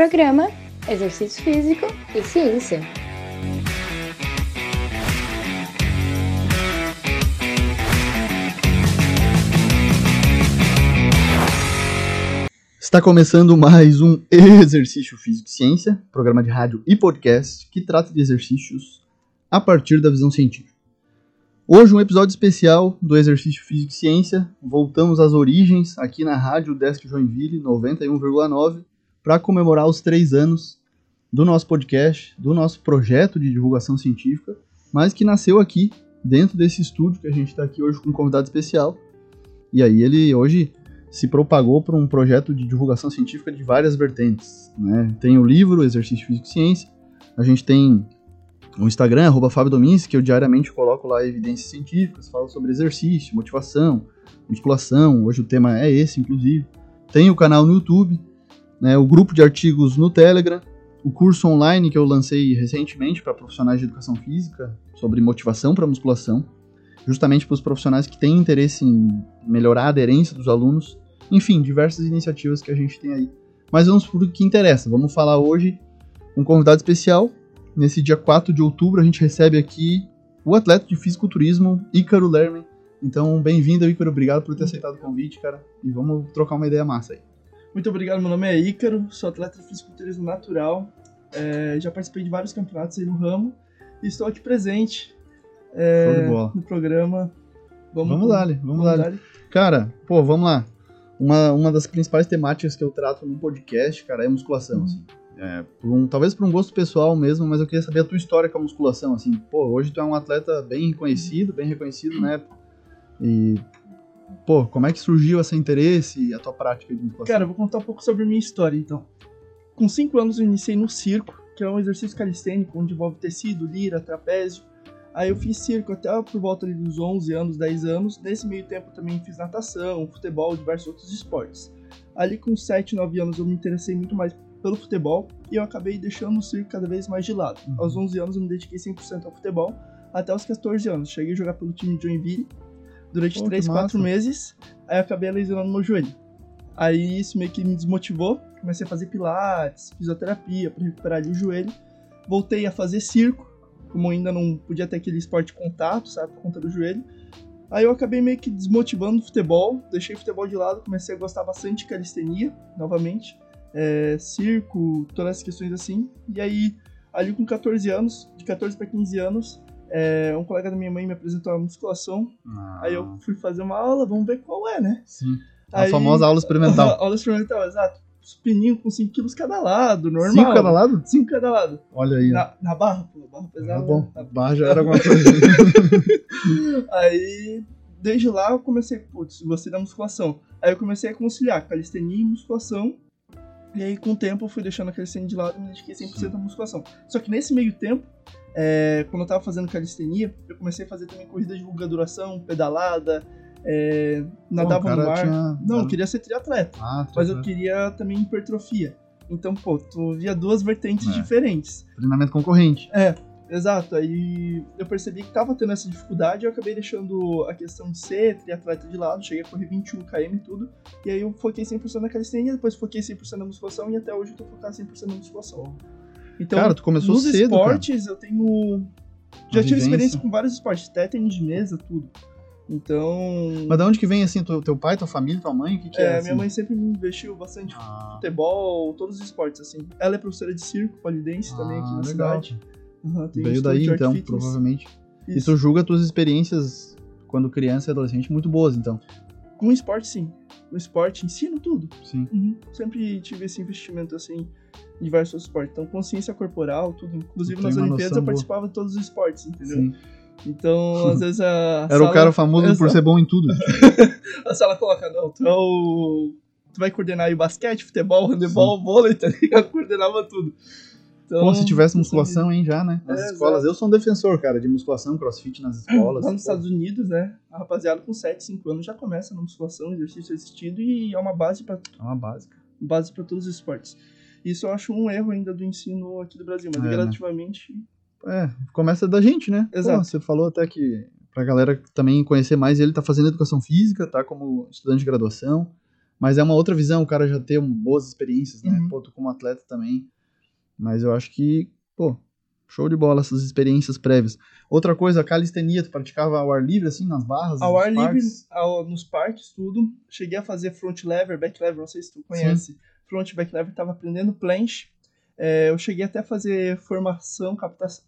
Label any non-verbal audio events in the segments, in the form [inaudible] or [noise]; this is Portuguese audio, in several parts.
Programa Exercício Físico e Ciência. Está começando mais um Exercício Físico e Ciência, programa de rádio e podcast que trata de exercícios a partir da visão científica. Hoje um episódio especial do Exercício Físico e Ciência. Voltamos às origens aqui na rádio Desk Joinville 91,9 para comemorar os três anos do nosso podcast, do nosso projeto de divulgação científica, mas que nasceu aqui dentro desse estúdio que a gente está aqui hoje com um convidado especial. E aí ele hoje se propagou para um projeto de divulgação científica de várias vertentes. Né? Tem o livro Exercício Físico e Ciência, a gente tem o Instagram, arroba Fábio Domins, que eu diariamente coloco lá evidências científicas, falo sobre exercício, motivação, musculação, hoje o tema é esse, inclusive. Tem o canal no YouTube, né, o grupo de artigos no Telegram, o curso online que eu lancei recentemente para profissionais de educação física sobre motivação para musculação, justamente para os profissionais que têm interesse em melhorar a aderência dos alunos. Enfim, diversas iniciativas que a gente tem aí. Mas vamos para o que interessa. Vamos falar hoje com um convidado especial. Nesse dia 4 de outubro, a gente recebe aqui o atleta de fisiculturismo, Ícaro Lerman. Então, bem-vindo, Ícaro. Obrigado por ter aceitado o convite, cara. E vamos trocar uma ideia massa aí. Muito obrigado, meu nome é Ícaro, sou atleta de fisiculturismo natural. É, já participei de vários campeonatos aí no ramo e estou aqui presente é, no programa. Vamos, vamos lá, vamos, vamos lá. Cara, pô, vamos lá. Uma, uma das principais temáticas que eu trato no podcast, cara, é musculação. Uhum. Assim. É, por um, talvez por um gosto pessoal mesmo, mas eu queria saber a tua história com a musculação. Assim, pô, hoje tu é um atleta bem reconhecido, bem reconhecido, né? E pô, como é que surgiu esse interesse e a tua prática de musculação? Cara, eu vou contar um pouco sobre a minha história, então. Com 5 anos eu iniciei no circo, que é um exercício calistênico onde envolve tecido, lira, trapézio. Aí eu fiz circo até por volta dos 11 anos, 10 anos. Nesse meio tempo também fiz natação, futebol, diversos outros esportes. Ali com 7, 9 anos eu me interessei muito mais pelo futebol e eu acabei deixando o circo cada vez mais de lado. Uhum. Aos 11 anos eu me dediquei 100% ao futebol, até os 14 anos. Cheguei a jogar pelo time de Joinville durante Pô, 3, 4 meses, aí eu acabei lesionando meu joelho. Aí isso meio que me desmotivou, comecei a fazer pilates, fisioterapia para recuperar ali o joelho. Voltei a fazer circo, como ainda não podia ter aquele esporte de contato, sabe, por conta do joelho. Aí eu acabei meio que desmotivando o futebol, deixei o futebol de lado, comecei a gostar bastante de calistenia, novamente, é, circo, todas as questões assim. E aí, ali com 14 anos, de 14 para 15 anos, é, um colega da minha mãe me apresentou a musculação. Ah. Aí eu fui fazer uma aula, vamos ver qual é, né? Sim. A aí, famosa aula experimental. [laughs] aula experimental, exato. Os pininhos com 5 quilos cada lado, normal. 5 cada lado? 5 cada lado. Olha aí. Na, na barra, pô, barra pesada. Ah, bom. Né? barra já era alguma coisa. [laughs] aí, desde lá, eu comecei, putz, gostei da musculação. Aí eu comecei a conciliar calistenia e musculação. E aí, com o tempo, eu fui deixando a calistenia de lado e me dediquei 100% à musculação. Só que nesse meio tempo, é, quando eu tava fazendo calistenia, eu comecei a fazer também corrida de longa duração, pedalada, é, nadava no mar. Tinha... Não, eu queria ser triatleta, ah, mas eu queria também hipertrofia. Então, pô, tu via duas vertentes é. diferentes. Treinamento concorrente. É, exato. Aí eu percebi que tava tendo essa dificuldade eu acabei deixando a questão de ser triatleta de lado. Cheguei a correr 21 km e tudo. E aí eu foquei 100% na calistenia, depois foquei 100% na musculação e até hoje eu tô focado 100% na musculação. Então, cara, tu começou nos cedo, esportes cara. eu tenho. Já tive experiência com vários esportes, até tênis de mesa, tudo. Então. Mas de onde que vem assim, teu, teu pai, tua família, tua mãe? O que, que é? É, assim? minha mãe sempre me investiu bastante ah. futebol, todos os esportes, assim. Ela é professora de circo, polidense ah, também aqui na legal. cidade. Uhum, Veio daí então, fitness. provavelmente. Isso. E tu julga tuas experiências quando criança e adolescente muito boas, então. Com esporte, sim. No esporte, ensino tudo. Sim. Uhum. Sempre tive esse investimento, assim, em diversos esportes. Então, consciência corporal, tudo. Inclusive, nas Olimpíadas eu participava boa. de todos os esportes, entendeu? Sim. Então, às [laughs] vezes a. Era sala... o cara famoso por ser bom em tudo. [laughs] a sala coloca, não, tu é o. Tu vai coordenar aí basquete, futebol, handebol, Sim. vôlei, [laughs] tá ligado? Coordenava tudo. Então, Pô, se tivesse musculação, hein, já, né? Nas é, escolas. Exato. Eu sou um defensor, cara, de musculação, crossfit nas [clears throat] escolas. Lá nos Estados Unidos, né? A rapaziada com 7, 5 anos já começa na musculação, exercício assistido e é uma base para É uma básica. Base para todos os esportes. Isso eu acho um erro ainda do ensino aqui do Brasil, mas é, relativamente. Né? É, começa da gente, né? Exato. Pô, você falou até que pra galera também conhecer mais, ele tá fazendo educação física, tá como estudante de graduação. Mas é uma outra visão, o cara já ter boas experiências, né? Uhum. Pô, tu como atleta também. Mas eu acho que, pô, show de bola essas experiências prévias. Outra coisa, a calistenia, tu praticava ao ar livre, assim, nas barras? Ao nos ar livre, parques? ao- nos parques, tudo. Cheguei a fazer front lever, back lever, não sei se tu conhece. Front e back lever, tava aprendendo planche. É, eu cheguei até a fazer formação,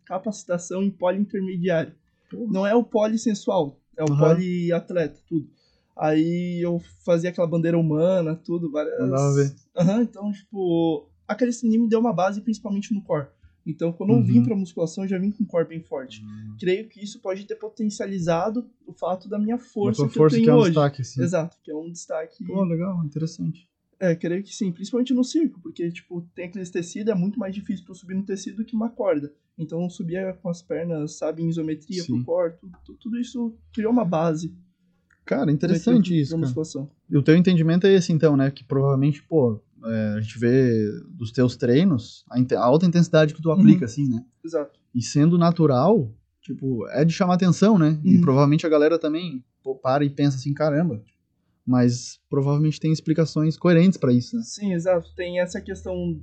capacitação em pole intermediário. Pô. Não é o pole sensual, é o Aham. pole atleta, tudo. Aí eu fazia aquela bandeira humana, tudo, várias... Aham, então, tipo, a calistenia me deu uma base principalmente no core. Então, quando eu Uhum. vim pra musculação, eu já vim com um core bem forte. Creio que isso pode ter potencializado o fato da minha força que força eu que tenho é um hoje. destaque, assim. Exato, que é um destaque. Pô, legal, interessante. É, creio que sim, principalmente no circo, porque, tipo, tem aqueles tecidos, é muito mais difícil tu subir no tecido do que uma corda. Então, subir com as pernas, sabe, em isometria Sim. pro core, tudo, tudo- isso criou uma base. Cara, interessante isso, cara. musculação. E o teu entendimento é esse, então, né? Que provavelmente, pô, é, a gente vê dos teus treinos a, a alta intensidade que tu Uhum. aplica, assim, né? Exato. E sendo natural, tipo, é de chamar atenção, né? E Uhum. provavelmente a galera também pô, para e pensa assim, caramba. Mas provavelmente tem explicações coerentes pra isso, né? Sim, exato. Tem essa questão.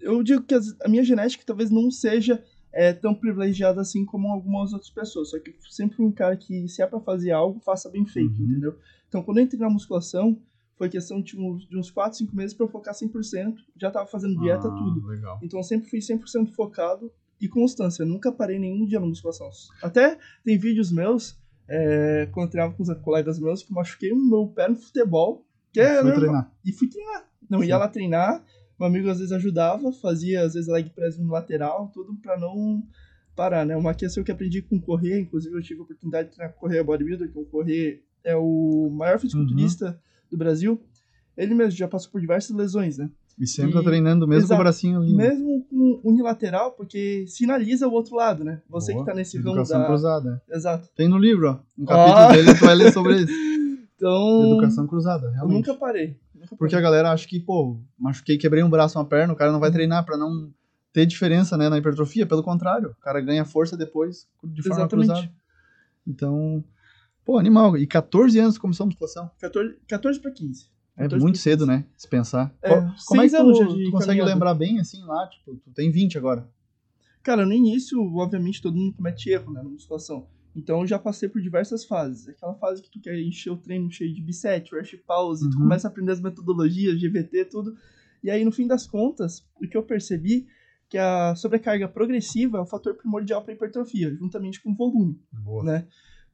Eu digo que a minha genética talvez não seja é, tão privilegiada assim como algumas outras pessoas. Só que sempre um cara que, se é pra fazer algo, faça bem feito, Uhum. entendeu? Então, quando eu entrei na musculação, foi questão de uns, de uns 4, 5 meses pra eu focar 100%. Já tava fazendo dieta, Ah, tudo. Legal. Então, eu sempre fui 100% focado e constância. Eu nunca parei nenhum dia na musculação. Até tem vídeos meus, é, quando eu treinava com os colegas meus, que eu machuquei o meu pé no futebol. Que é normal. treinar. E fui treinar. Não, ia Sim. lá treinar. Meu amigo às vezes ajudava, fazia às vezes leg press no lateral, tudo pra não parar, né? Uma questão que aprendi com o Corrêa, inclusive eu tive a oportunidade de treinar Corrêa Bodybuilder, que o Corrêa é o maior fisiculturista Uhum. Do Brasil. Ele mesmo já passou por diversas lesões, né? E sempre E- tá treinando, mesmo com Exato. o bracinho ali. né? Mesmo com unilateral, porque sinaliza o outro lado, né? Você Boa. que tá nesse ramo Educação da... cruzada. Exato. Tem no livro, ó. Um Ah. capítulo dele tu vai ler sobre isso. [laughs] Então, Educação cruzada, eu realmente. nunca parei. Nunca Porque a galera acha que, pô, machuquei, quebrei um braço, uma perna, o cara não vai treinar pra não ter diferença, né, na hipertrofia. Pelo contrário, o cara ganha força depois de forma Exatamente. cruzada. Então, pô, animal. E 14 anos de começou a musculação. 14, 14 pra 15. É 14 muito pra cedo, né? Se pensar. É, Como é que tu, tu consegue caminhada. lembrar bem, assim, lá? Tipo, tu tem 20 agora. Cara, no início, obviamente, todo mundo comete erro, né, na musculação. Então, eu já passei por diversas fases. Aquela fase que tu quer encher o treino cheio de bisset, rush pause, tu Uhum. começa a aprender as metodologias, GVT, tudo. E aí, no fim das contas, o que eu percebi que a sobrecarga progressiva é o fator primordial para hipertrofia, juntamente com o volume, Boa. né?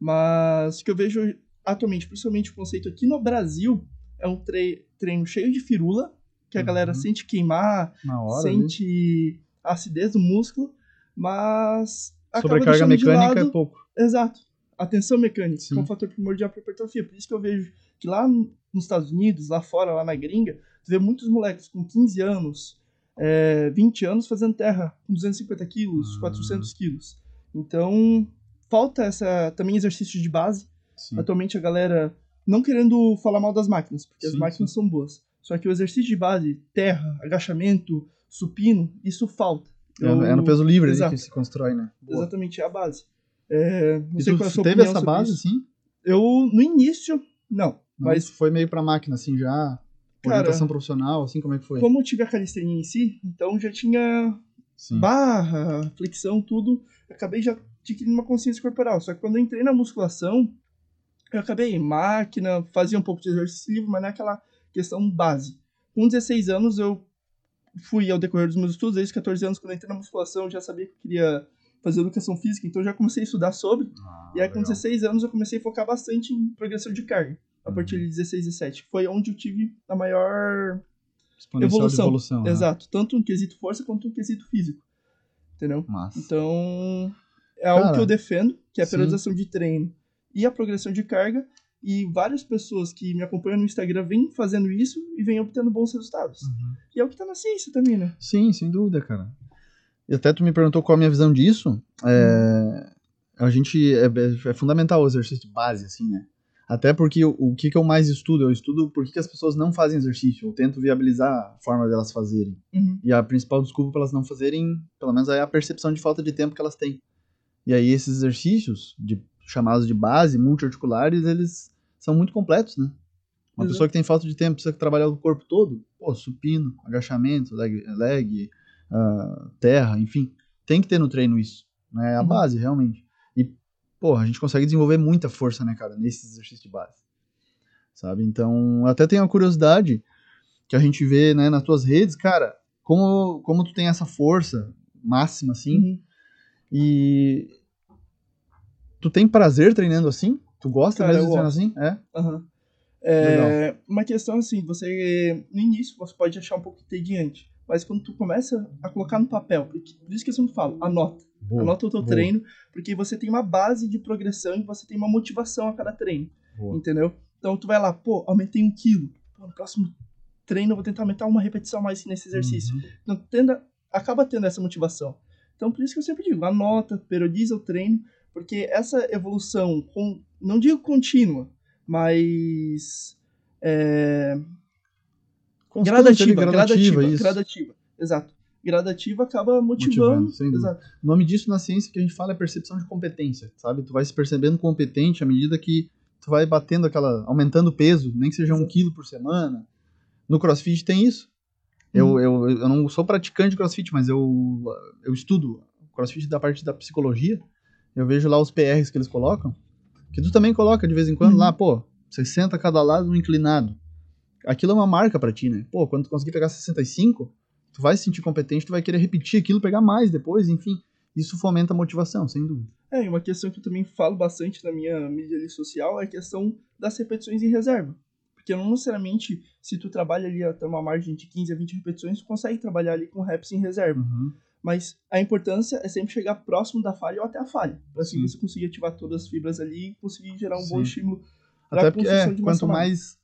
Mas o que eu vejo atualmente, principalmente o conceito aqui no Brasil, é um tre- treino cheio de firula, que a Uhum. galera sente queimar, hora. sente a acidez do músculo, mas Sobrecarga mecânica é pouco. Exato. A tensão mecânica, Sim. que é um fator primordial para hipertrofia. Por isso que eu vejo que lá nos Estados Unidos, lá fora, lá na gringa, tu vê muitos moleques com 15 anos, é, 20 anos fazendo terra com 250 quilos, Ah. 400 quilos. Então, falta essa também exercício de base. Sim. Atualmente a galera não querendo falar mal das máquinas, porque as Sim, máquinas são boas. Só que o exercício de base, terra, agachamento, supino, isso falta. É, no- é no Eu- peso livre ali Exato. que se constrói, né? Boa. Exatamente, é a base. É, não E sei tu qual é a sua teve essa base, isso. assim? Eu, no início, não. Mas Mas foi meio pra máquina, assim, já? Cara, Orientação profissional, assim, como é que foi? como eu tive a calistenia em si, então já tinha Sim. barra, flexão, tudo. Eu acabei já adquirindo uma consciência corporal. Só que quando eu entrei na musculação, eu acabei em máquina, fazia um pouco de exercício livre, mas não é aquela questão base. Com 16 anos, eu fui ao decorrer dos meus estudos, desde 14 anos, quando eu entrei na musculação, eu já sabia que eu queria fazer educação física, então eu já comecei a estudar sobre. Ah, E aí, com legal. 16 anos, eu comecei a focar bastante em progressão de carga. A Uhum. partir de 16, 17. Foi onde eu tive a maior evolução. evolução. né? Exato. Tanto um quesito força quanto um quesito físico. Entendeu? Massa. Então, é algo Cara, que eu defendo, que é a periodização de treino e a progressão de carga. E várias pessoas que me acompanham no Instagram vêm fazendo isso e vêm obtendo bons resultados. Uhum. E é o que tá na ciência também, né? Sim, sem dúvida, cara. E até tu me perguntou qual a minha visão disso. É, A gente. É, é fundamental o exercício de base, assim, né? Até porque o, o que, que eu mais estudo? Eu estudo por que, que as pessoas não fazem exercício. Eu tento viabilizar a forma delas fazerem. Uhum. E a principal desculpa para elas não fazerem, pelo menos, é a percepção de falta de tempo que elas têm. E aí esses exercícios, de, chamados de base, multiarticulares, eles são muito completos, né? Uma Exato. pessoa que tem falta de tempo, precisa trabalhar o corpo todo, pô, supino, agachamento, leg, leg ah, terra, enfim. Tem que ter no treino isso. Né? É a Uhum. base, realmente. E, pô, a gente consegue desenvolver muita força, né, cara, nesses exercícios de base. Sabe? Então, até tenho uma curiosidade que a gente vê, né, nas tuas redes, cara, como, como tu tem essa força máxima, assim, Uhum. E tu tem prazer treinando assim? Tu gosta Cara, mesmo de treinar assim? É? Aham. É, uma questão assim, você no início você pode achar um pouco entediante, mas quando tu começa a colocar no papel, porque, por isso que eu sempre falo, anota, Boa, anota o teu boa, treino, porque você tem uma base de progressão e você tem uma motivação a cada treino, boa. entendeu? Então tu vai lá, pô, aumentei um quilo, pô, no próximo treino eu vou tentar aumentar uma repetição mais nesse exercício. Uhum. Então tenda, acaba tendo essa motivação. Então por isso que eu sempre digo, anota, periodiza o treino, porque essa evolução, com, não digo contínua, mas é, gradativa, ali, gradativa, isso. gradativa, exato. Gradativa acaba motivando, Motivando, exato. O nome disso na ciência que a gente fala é percepção de competência, sabe? Tu vai se percebendo competente à medida que tu vai batendo aquela, aumentando o peso, nem que seja um quilo por semana. No CrossFit tem isso. Eu, Uhum. eu, eu não sou praticante de CrossFit, mas eu, eu estudo CrossFit da parte da psicologia. Eu vejo lá os PRs que eles colocam, que tu também coloca de vez em quando Uhum. lá, pô, 60 cada lado no inclinado. Aquilo é uma marca pra ti, né? Pô, quando tu conseguir pegar 65, tu vai se sentir competente, tu vai querer repetir aquilo, pegar mais depois, enfim. Isso fomenta a motivação, sem dúvida. É, e uma questão que eu também falo bastante na minha mídia social é a questão das repetições em reserva. Porque não necessariamente, se tu trabalha ali até uma margem de 15 a 20 repetições, tu consegue trabalhar ali com reps em reserva. Uhum. Mas a importância é sempre chegar próximo da falha ou até a falha. Pra assim Sim. você conseguir ativar todas as fibras ali e conseguir gerar um bom Sim. estímulo pra Até porque, é, quanto mais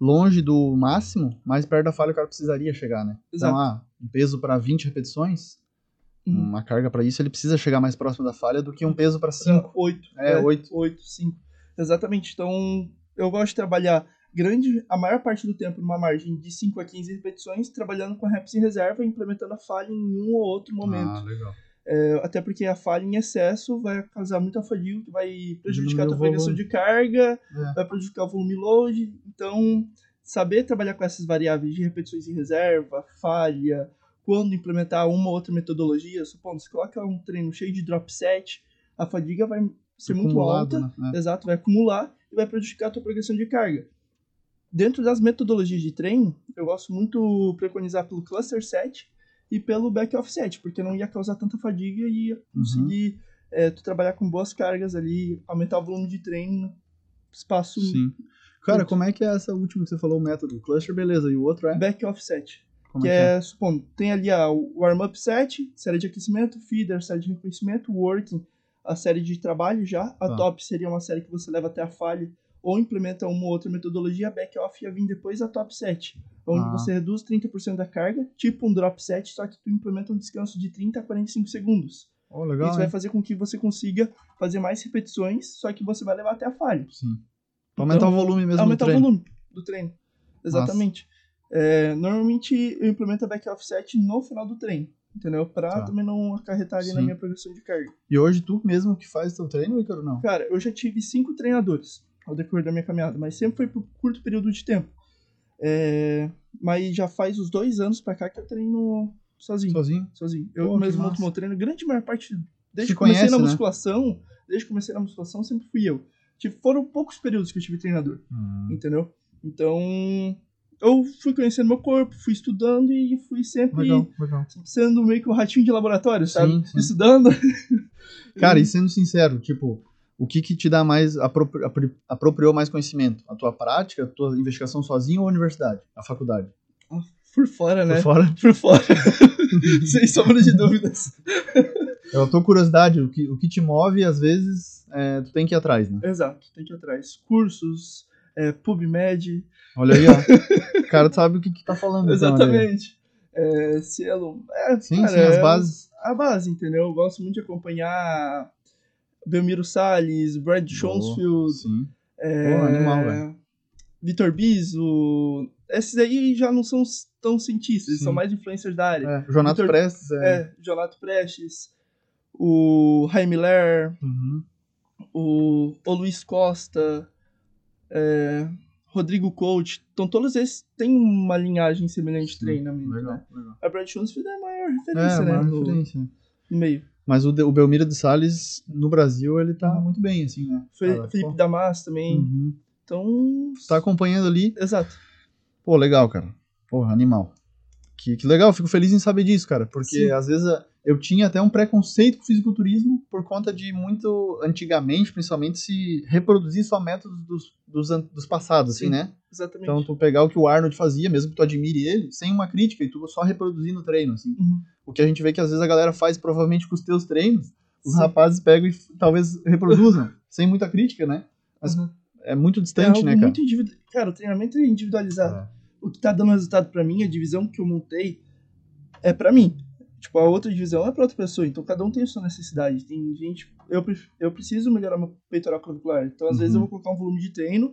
longe do máximo, mais perto da falha o cara precisaria chegar, né? Exato. Então, ah, um peso para 20 repetições, Uhum. uma carga para isso, ele precisa chegar mais próximo da falha do que um peso para 5. 8. É, oito. 8, 5. Exatamente. Então, eu gosto de trabalhar grande, a maior parte do tempo numa margem de 5 a 15 repetições, trabalhando com reps em reserva e implementando a falha em um ou outro momento. Ah, legal. É, até porque a falha em excesso vai causar muita fadiga, vai prejudicar a tua Diminuir o progressão volume. de carga, É. vai prejudicar o volume load. Então, saber trabalhar com essas variáveis de repetições em reserva, falha, quando implementar uma ou outra metodologia, supondo, se coloca um treino cheio de drop set, a fadiga vai ser muito alta, né? É. exato, vai acumular e vai prejudicar a tua progressão de carga. Dentro das metodologias de treino, eu gosto muito preconizar pelo cluster set e pelo back offset, porque não ia causar tanta fadiga e ia conseguir é, tu trabalhar com boas cargas ali, aumentar o volume de treino no espaço Sim. Cara, Muito. como é que é essa última que você falou, o método? Cluster, beleza. E o outro é? back offset. Como que é que é? é, supondo, tem ali a o warm-up set, série de aquecimento, feeder, série de reconhecimento, working, a série de trabalho já. A Tá. top seria uma série que você leva até a falha ou implementa uma ou outra metodologia. A back off ia vir depois a top set, onde Ah. você reduz 30% da carga, tipo um drop set, só que tu implementa um descanso de 30 a 45 segundos. Oh, legal, Isso hein? vai fazer com que você consiga fazer mais repetições, só que você vai levar até a falha. Sim. Pra aumentar Então, o volume mesmo aumentar do treino. o volume do treino. Exatamente. É, normalmente eu implemento a back offset no final do treino, entendeu? Pra Tá. também não acarretar ali na Sim. minha progressão de carga. E hoje tu mesmo que faz teu treino, Ícaro, não? Cara, eu já tive cinco treinadores ao decorrer da minha caminhada, mas sempre foi por curto período de tempo. É, mas já faz uns dois anos pra cá que eu treino sozinho. Sozinho? Sozinho. Eu Pô, mesmo monto meu treino. Grande maior parte. Desde que comecei conhece, na né? musculação, desde que comecei na musculação, sempre fui eu. Tive, foram poucos períodos que eu tive treinador. Hum. entendeu? Então, eu fui conhecendo meu corpo, fui estudando e fui sempre Legal, legal. sendo meio que um ratinho de laboratório, sabe? Sim, sim. Estudando. Cara, [laughs] e sendo sincero, tipo, o que que te dá mais, apropri- apropriou mais conhecimento? A tua prática, a tua investigação sozinho ou a universidade? A faculdade? Por fora, né? Por fora? [laughs] Por fora. [laughs] Sem sombra de dúvidas. É a tua curiosidade, o que, o que te move, às vezes, é, tu tem que ir atrás, né? Exato, tem que ir atrás. Cursos, é, PubMed. Olha aí, ó. o cara sabe o que que tá falando. então. Exatamente. É, selo. É, Sim, cara, sim, as é bases. A base, entendeu? Eu gosto muito de acompanhar Belmiro Salles, Brad Schonsfield. Sim. É, animal, velho. Vitor Biso. Esses aí já não são tão cientistas, Sim. são mais influencers da área. É, Jonato Vitor- Prestes é. É, Jonato Prestes, o Jaime Ler, Uhum. o, o Luiz Costa, é, Rodrigo Coach. Então todos esses têm uma linhagem semelhante de treinamento, Legal, né? legal. A Brad Schoenfeld é a maior É, referência, né? uma no, referência. no meio. Mas o, de- o Belmiro de Salles, no Brasil, ele tá muito bem, assim, né? Cara, Felipe pô. Damas também. Uhum. Então. Tá acompanhando ali. Exato. Pô, legal, cara. Porra, animal. Que, que legal, fico feliz em saber disso, cara. Porque Sim. às vezes a- eu tinha até um preconceito com o fisiculturismo por conta de muito, antigamente, principalmente, se reproduzir só métodos dos, dos, dos passados, assim, Sim. né? Exatamente. Então tu pegar o que o Arnold fazia, mesmo que tu admire ele, sem uma crítica, e tu só reproduzir no treino, assim. Uhum. O que a gente vê que às vezes a galera faz provavelmente com os teus treinos, os Sim. rapazes pegam e talvez reproduzam, [laughs] sem muita crítica, né? Mas Uhum. é muito É distante, algo né, cara? muito individual. Cara, o treinamento é individualizado. É. O que tá dando resultado pra mim, a divisão que eu montei, é pra mim. Tipo, a outra divisão é pra outra pessoa. Então cada um tem a sua necessidade. Tem gente. Eu, eu preciso melhorar meu peitoral clavicular. Então, às vezes, eu Uhum. vou colocar um volume de treino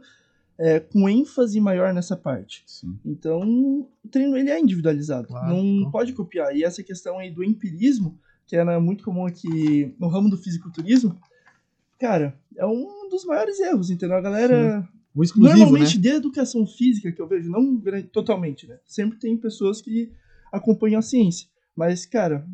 é, com ênfase maior nessa parte. Sim. Então, o treino ele é individualizado. Claro, não pode copiar. E essa questão aí do empirismo, que era muito comum aqui no ramo do fisiculturismo, cara, é um dos maiores erros, entendeu? A galera. O exclusivo, Normalmente, né? de educação física, que eu vejo, não totalmente, né? Sempre tem pessoas que acompanham a ciência. Mas, cara,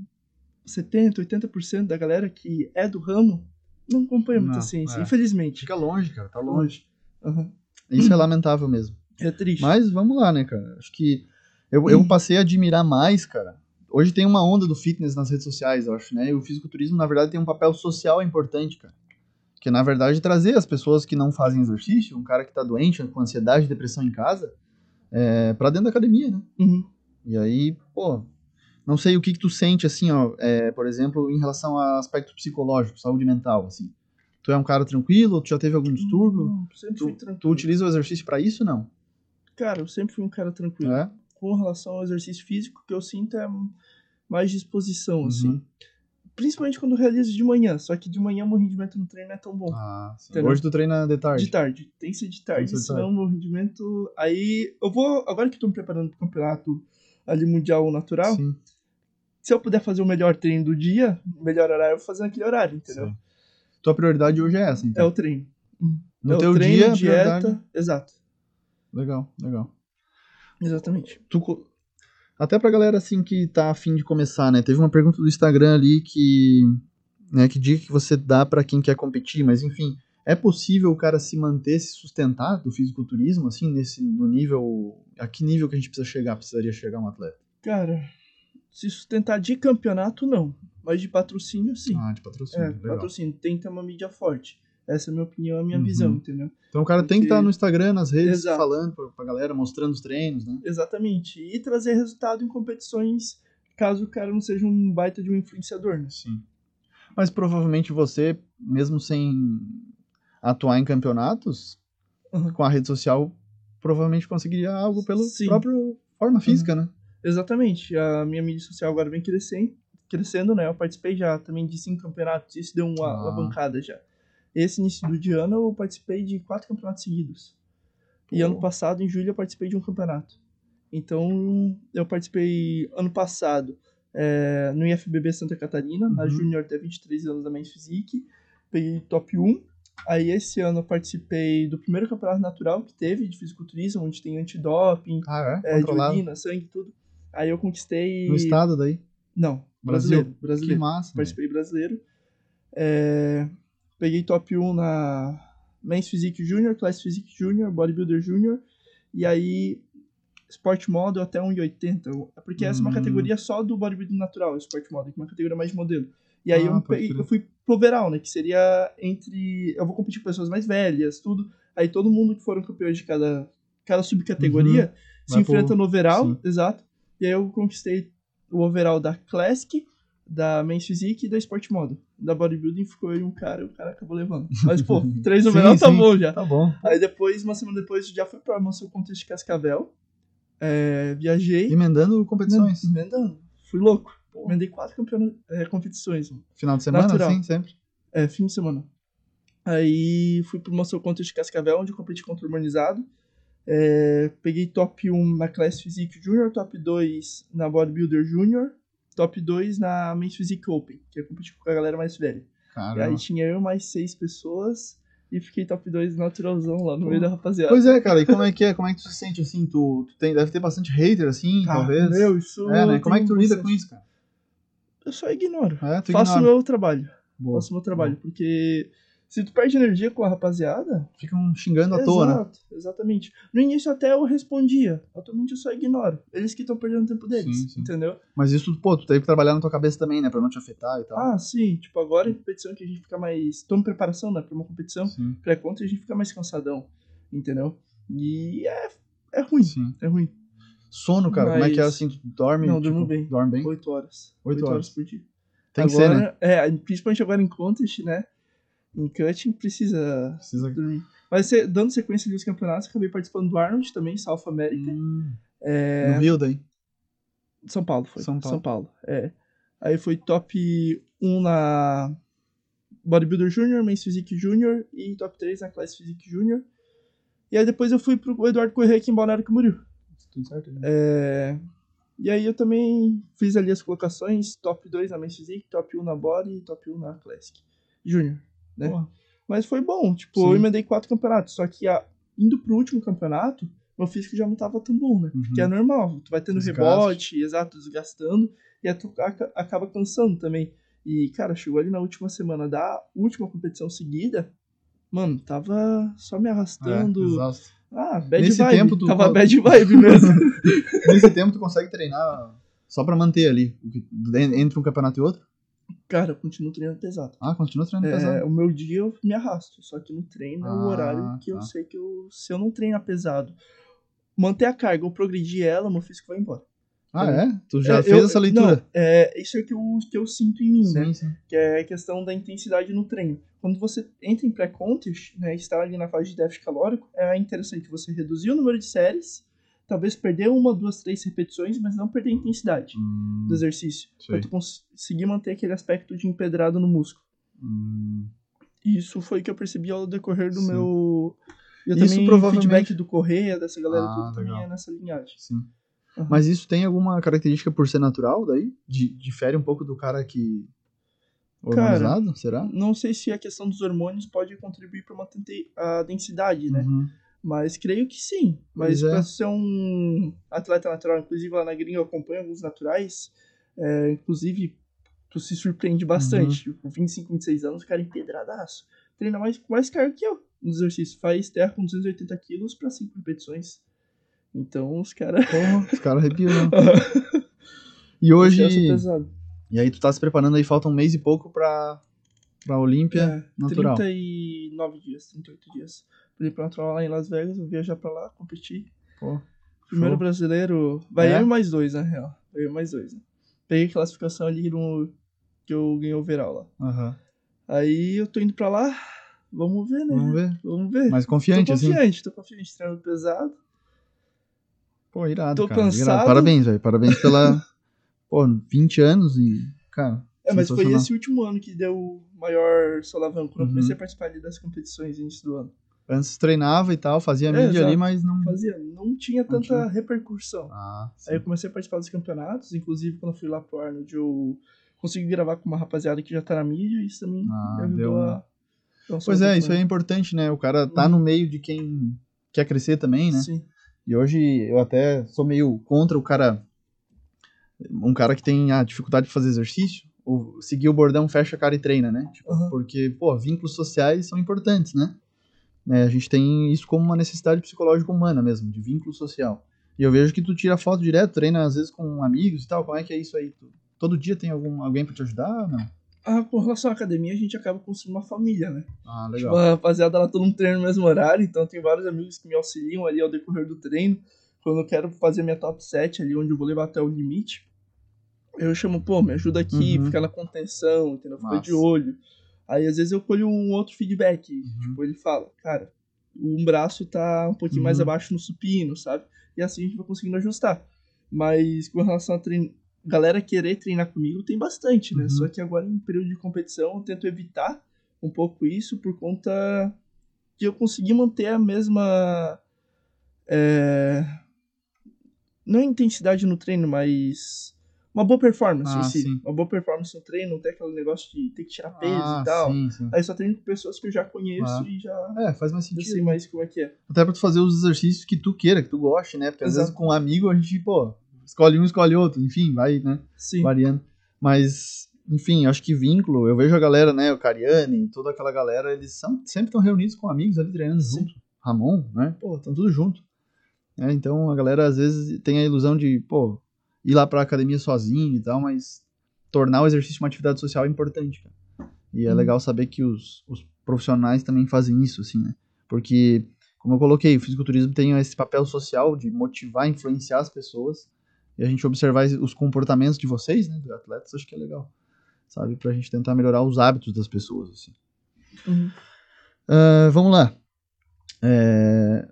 70%, 80% da galera que é do ramo não acompanha muita Não, ciência, é. infelizmente. Fica longe, cara, tá longe. Aham. Isso é lamentável mesmo. É triste. Mas vamos lá, né, cara? Acho que eu, eu passei a admirar mais, cara. Hoje tem uma onda do fitness nas redes sociais, eu acho, né? E o fisiculturismo, na verdade, tem um papel social importante, cara. Que, na verdade, trazer as pessoas que não fazem exercício, um cara que tá doente, com ansiedade, depressão em casa, é, pra dentro da academia, né? Uhum. E aí, pô, não sei o que que tu sente, assim, ó, é, por exemplo, em relação a aspecto psicológico, saúde mental, assim. Tu é um cara tranquilo, tu já teve algum distúrbio? Não, sempre fui Tu, tranquilo. tu utiliza o exercício pra isso, não? Cara, eu sempre fui um cara tranquilo. É? Com relação ao exercício físico, o que eu sinto é mais disposição, assim. Uhum. Principalmente quando eu realizo de manhã. Só que de manhã meu rendimento no treino não é tão bom. Ah? Hoje tu treina de tarde. De tarde. Tem que ser de tarde, ser senão meu rendimento. Aí eu vou. Agora que eu tô me preparando pro campeonato ali mundial natural, Sim, se eu puder fazer o melhor treino do dia, o melhor horário, eu vou fazer naquele horário, entendeu? sim. Tua prioridade hoje é essa, É então. o treino. no é teu o treino, dia, dieta. prioridade- Exato. Legal, legal. Exatamente. Tu Até pra galera assim que tá afim de começar, né? Teve uma pergunta do Instagram ali que. Né, que dica que você dá pra quem quer competir, mas enfim. É possível o cara se manter, se sustentar do fisiculturismo, assim, nesse, no nível. A que nível que a gente precisa chegar, precisaria chegar um atleta? Cara, se sustentar de campeonato, não. Mas de patrocínio, sim. Ah, de patrocínio. é, legal. patrocínio. Tem que ter uma mídia forte. Essa é a minha opinião, a minha Uhum. visão, entendeu? Então o cara tem que Porque- estar no Instagram, nas redes, Exato. falando pra, pra galera, mostrando os treinos, né? Exatamente. E trazer resultado em competições, caso o cara não seja um baita de um influenciador, né? Sim. Mas provavelmente você, mesmo sem atuar em campeonatos, Uhum. com a rede social, provavelmente conseguiria algo pela Sim. própria forma física, né? Exatamente. A minha mídia social agora vem crescendo, crescendo, né? Eu participei já também de cinco campeonatos, isso deu uma Ah. alavancada já. Esse início do ano eu participei de quatro campeonatos seguidos. E Pô. ano passado, em julho, eu participei de um campeonato. Então, eu participei ano passado é, no IFBB Santa Catarina, na Uhum. Júnior até 23 anos da Men's Physique. Peguei top 1. Aí esse ano eu participei do primeiro campeonato natural que teve de fisiculturismo, onde tem antidoping, Ah, é? é, urina, sangue, tudo. Aí eu conquistei. No estado daí. Não, Brasil. brasileiro. Que Brasileiro. massa. velho. Participei brasileiro. É, peguei top 1 na Men's Physique Junior, Class Physique Junior, Bodybuilder Junior. E aí, Sport Model até 1,80. É Porque essa é uma Hum. categoria só do bodybuilding natural, Sport Model, que é uma categoria mais de modelo. E aí Ah, eu, peguei- eu fui pro overall, né? Que seria entre. Eu vou competir com pessoas mais velhas, tudo. Aí todo mundo que foram campeões de cada, cada subcategoria se Vai pro- enfrenta no overall, sim. exato. E aí eu conquistei o overall da Classic, da Men's Physique e da Sport Model. Da Bodybuilding ficou aí um cara e o cara acabou levando. Mas, pô, [laughs] três overall tá sim. bom já. Tá bom. Aí depois, uma semana depois, já fui pra Mansão Contest de Cascavel. É, viajei. Emendando competições. Emendando. Fui louco. Pô. Emendei quatro campeona- é, competições. Final de semana, Natural. sim, sempre. É, fim de semana. Aí fui pro Muscle Contest de Cascavel, onde eu competi contra o Urbanizado. É, peguei top 1 na Class Physique Junior, top 2 na Bodybuilder Junior, top 2 na Men's Physique Open, que é competir com a galera mais velha. E aí Caramba. tinha eu mais seis pessoas. e fiquei top 2 naturalzão lá no meio da rapaziada. Pois é, cara, e como é que é? Como é que tu se sente assim? Tu, tu tem, deve ter bastante hater, assim, Cara, talvez. Meu, isso é, né? Como é que tu lida com isso, cara? Eu só ignoro. É, Faço o meu trabalho. Boa. Faço o meu trabalho. Porque se tu perde energia com a rapaziada. Ficam xingando à toa, né? Exato, exatamente. No início até eu respondia. Atualmente eu só ignoro. Eles que estão perdendo tempo deles. Sim, sim. Entendeu? Mas isso, pô, tu teve que trabalhar na tua cabeça também, né? Pra não te afetar e tal. Ah, sim. Tipo, agora em competição que a gente fica mais. Toma preparação, né? Pra uma competição. Sim, Pré-contra a gente fica mais cansadão. Entendeu? E é, é ruim. sim. É ruim. Sono, cara, como é que é Mas- assim? Tu dorme? Não, tipo, durmo bem. Dorme bem? Oito horas. Oito Oito horas. por dia. Tem que agora, ser, né? É, principalmente agora em contest, né? Em cutting precisa Precisa... dormir. Mas dando sequência ali aos campeonatos, acabei participando do Arnold também, South America. Hum, É, No Rio daí. São Paulo foi. São São Paulo. Paulo. é. Aí foi top 1 na Bodybuilder Júnior, Men's Physique Júnior e top 3 na Class Physique Júnior. E aí depois eu fui pro Eduardo Correia aqui em Balneário Camboriú. Tudo certo, né? É, E aí eu também fiz ali as colocações, top 2 na Men's Physique, top 1 na Body e top 1 na Classic Júnior. Né? Porra. Mas foi bom, tipo, Sim. eu emendei quatro campeonatos, só que a- indo pro último campeonato, meu físico já não tava tão bom, né? Uhum. Porque é normal, tu vai tendo Desgaste. rebote, exato, desgastando, e aí tu aca- acaba cansando também. E, cara, chegou ali na última semana da última competição seguida, mano, tava só me arrastando. É, ah, bad Nesse vibe. tempo tu- Tava bad vibe mesmo. [laughs] [laughs] Nesse tempo tu consegue treinar só pra manter ali, entre um campeonato e outro? Cara, eu continuo treinando pesado. Ah, continua treinando É, pesado. o meu dia eu me arrasto, só que no treino é Ah, o horário que eu tá. sei que eu, se eu não treinar pesado, manter a carga ou progredir ela, meu físico vai embora. Ah, é? Tu já É, fez eu- essa leitura? Não, é, isso é que eu, que eu sinto em mim, né? sim, sim. Que é a questão da intensidade no treino. Quando você entra em pré-contest, né, está ali na fase de déficit calórico, é interessante você reduzir o número de séries, talvez perder uma, duas, três repetições, mas não perder a intensidade Hum, do exercício. sei. Pra tu conseguir manter aquele aspecto de empedrado no músculo. hum. Isso foi o que eu percebi ao decorrer do Sim. meu. Eu Isso também, provavelmente- feedback do Correia, dessa galera Ah, tudo, também legal. é nessa linhagem. Sim. Aham. Mas isso tem alguma característica por ser natural daí? Di- difere um pouco do cara que. Hormonizado? será? Não sei se a questão dos hormônios pode contribuir para manter a densidade, né? Uhum. Mas creio que sim. Mas Pois é. pra ser um atleta natural, inclusive lá na gringa eu acompanho alguns naturais, é, inclusive tu se surpreende bastante. Uhum. Com 25, 26 anos, o cara é empedradaço. Treina mais, mais carga que eu no exercício. Faz terra com 280 quilos para 5 repetições. Então os caras. [laughs] Os caras arrepiam. né? [laughs] E hoje. E aí tu tá se preparando aí, falta um mês e pouco pra, pra Olímpia É, natural. 39 dias, 38 dias. Fui pra natural lá em Las Vegas, vou viajar pra lá, competir. Pô, Primeiro show. brasileiro. Vai É? eu mais dois, na real. Eu e mais dois, né? Peguei classificação ali no. que eu ganhei o overall lá. Aham. Aí eu tô indo pra lá. Vamos ver, né? Vamos ver. Vamos ver. Mais tô confiante, assim. confiante, tô confiante, treinando pesado. Pô, irado, Tô cara. cansado. Irado. Parabéns, velho. Parabéns pela. [laughs] Pô, 20 anos e. Cara. É, mas foi esse último ano que deu o maior solavanco. Quando eu Uhum. comecei a participar ali das competições no início do ano. Antes treinava e tal, fazia É, mídia ali, mas não. Fazia, não tinha Não tanta tinha. repercussão. Ah, sim. Aí eu comecei a participar dos campeonatos, inclusive quando eu fui lá pro Arnold, eu consegui gravar com uma rapaziada que já tá na mídia e isso também Ah, me ajudou deu a. um Pois é, isso aí é importante, né? O cara tá no meio de quem quer crescer também, né? Sim. E hoje eu até sou meio contra o cara. Um cara que tem a dificuldade de fazer exercício, ou seguir o bordão fecha a cara e treina, né? Tipo, Aham. Porque, pô, vínculos sociais são importantes, né? É, a gente tem isso como uma necessidade psicológica humana mesmo, de vínculo social. E eu vejo que tu tira foto direto, treina às vezes com amigos e tal. Como é que é isso aí? Tu- todo dia tem algum, alguém pra te ajudar? Não. Ah, com relação à academia, a gente acaba construindo uma família, né? Ah, Tipo, legal. a rapaziada lá todo mundo treina no mesmo horário, então tem vários amigos que me auxiliam ali ao decorrer do treino. Quando eu quero fazer minha top 7 ali, onde eu vou levar até o limite, eu chamo, pô, me ajuda aqui, Uhum. fica na contenção, entendeu? Fica de olho. Aí às vezes eu colho um outro feedback. Uhum. Tipo, ele fala, cara, um braço tá um pouquinho mais Uhum. abaixo no supino, sabe? E assim a gente vai conseguindo ajustar. Mas com relação a treino, galera querer treinar comigo, tem bastante, né? Uhum. Só que agora em período de competição eu tento evitar um pouco isso por conta que eu consegui manter a mesma. é, não intensidade no treino, mas uma boa performance Ah, em si. sim. Uma boa performance no treino, não tem aquele negócio de ter que tirar peso Ah, e tal. sim, sim. Aí só treino com pessoas que eu já conheço Ah. e já, É, faz mais sentido. sei mais como é que é. Até pra tu fazer os exercícios que tu queira, que tu goste, né? Porque às Exato. vezes com um amigo a gente, pô, escolhe um, escolhe outro, enfim, vai, né? Sim. Variando. Mas, enfim, acho que vínculo, eu vejo a galera, né? O Cariani, toda aquela galera, eles são, sempre estão reunidos com amigos ali treinando junto. Ramon, né? Pô, estão tudo junto. É, então a galera às vezes tem a ilusão de, pô, ir lá pra academia sozinho e tal, mas tornar o exercício uma atividade social é importante, cara. E é Uhum. legal saber que os, os profissionais também fazem isso, assim, né? Porque, como eu coloquei, o fisiculturismo tem esse papel social de motivar, influenciar as pessoas. E a gente observar os comportamentos de vocês, né, de atletas, acho que é legal. Sabe? Pra gente tentar melhorar os hábitos das pessoas, assim. Uhum. Ah, vamos lá. É,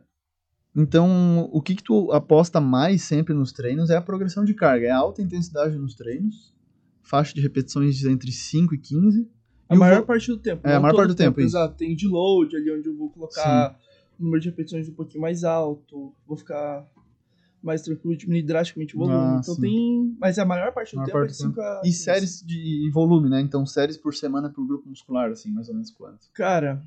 Então, o que, que tu aposta mais sempre nos treinos é a progressão de carga. É a alta intensidade nos treinos, faixa de repetições entre 5 e 15. A E maior parte do tempo. É, a maior parte do tempo, isso. Exato. Tem de load ali onde eu vou colocar o número de repetições um pouquinho mais alto, vou ficar mais tranquilo, diminuir drasticamente o volume. Ah, então sim. tem. Mas a maior parte do Maior tempo parte é de do 5 a. E séries de volume, né? Então, séries por semana pro grupo muscular, assim, mais ou menos quanto? Cara,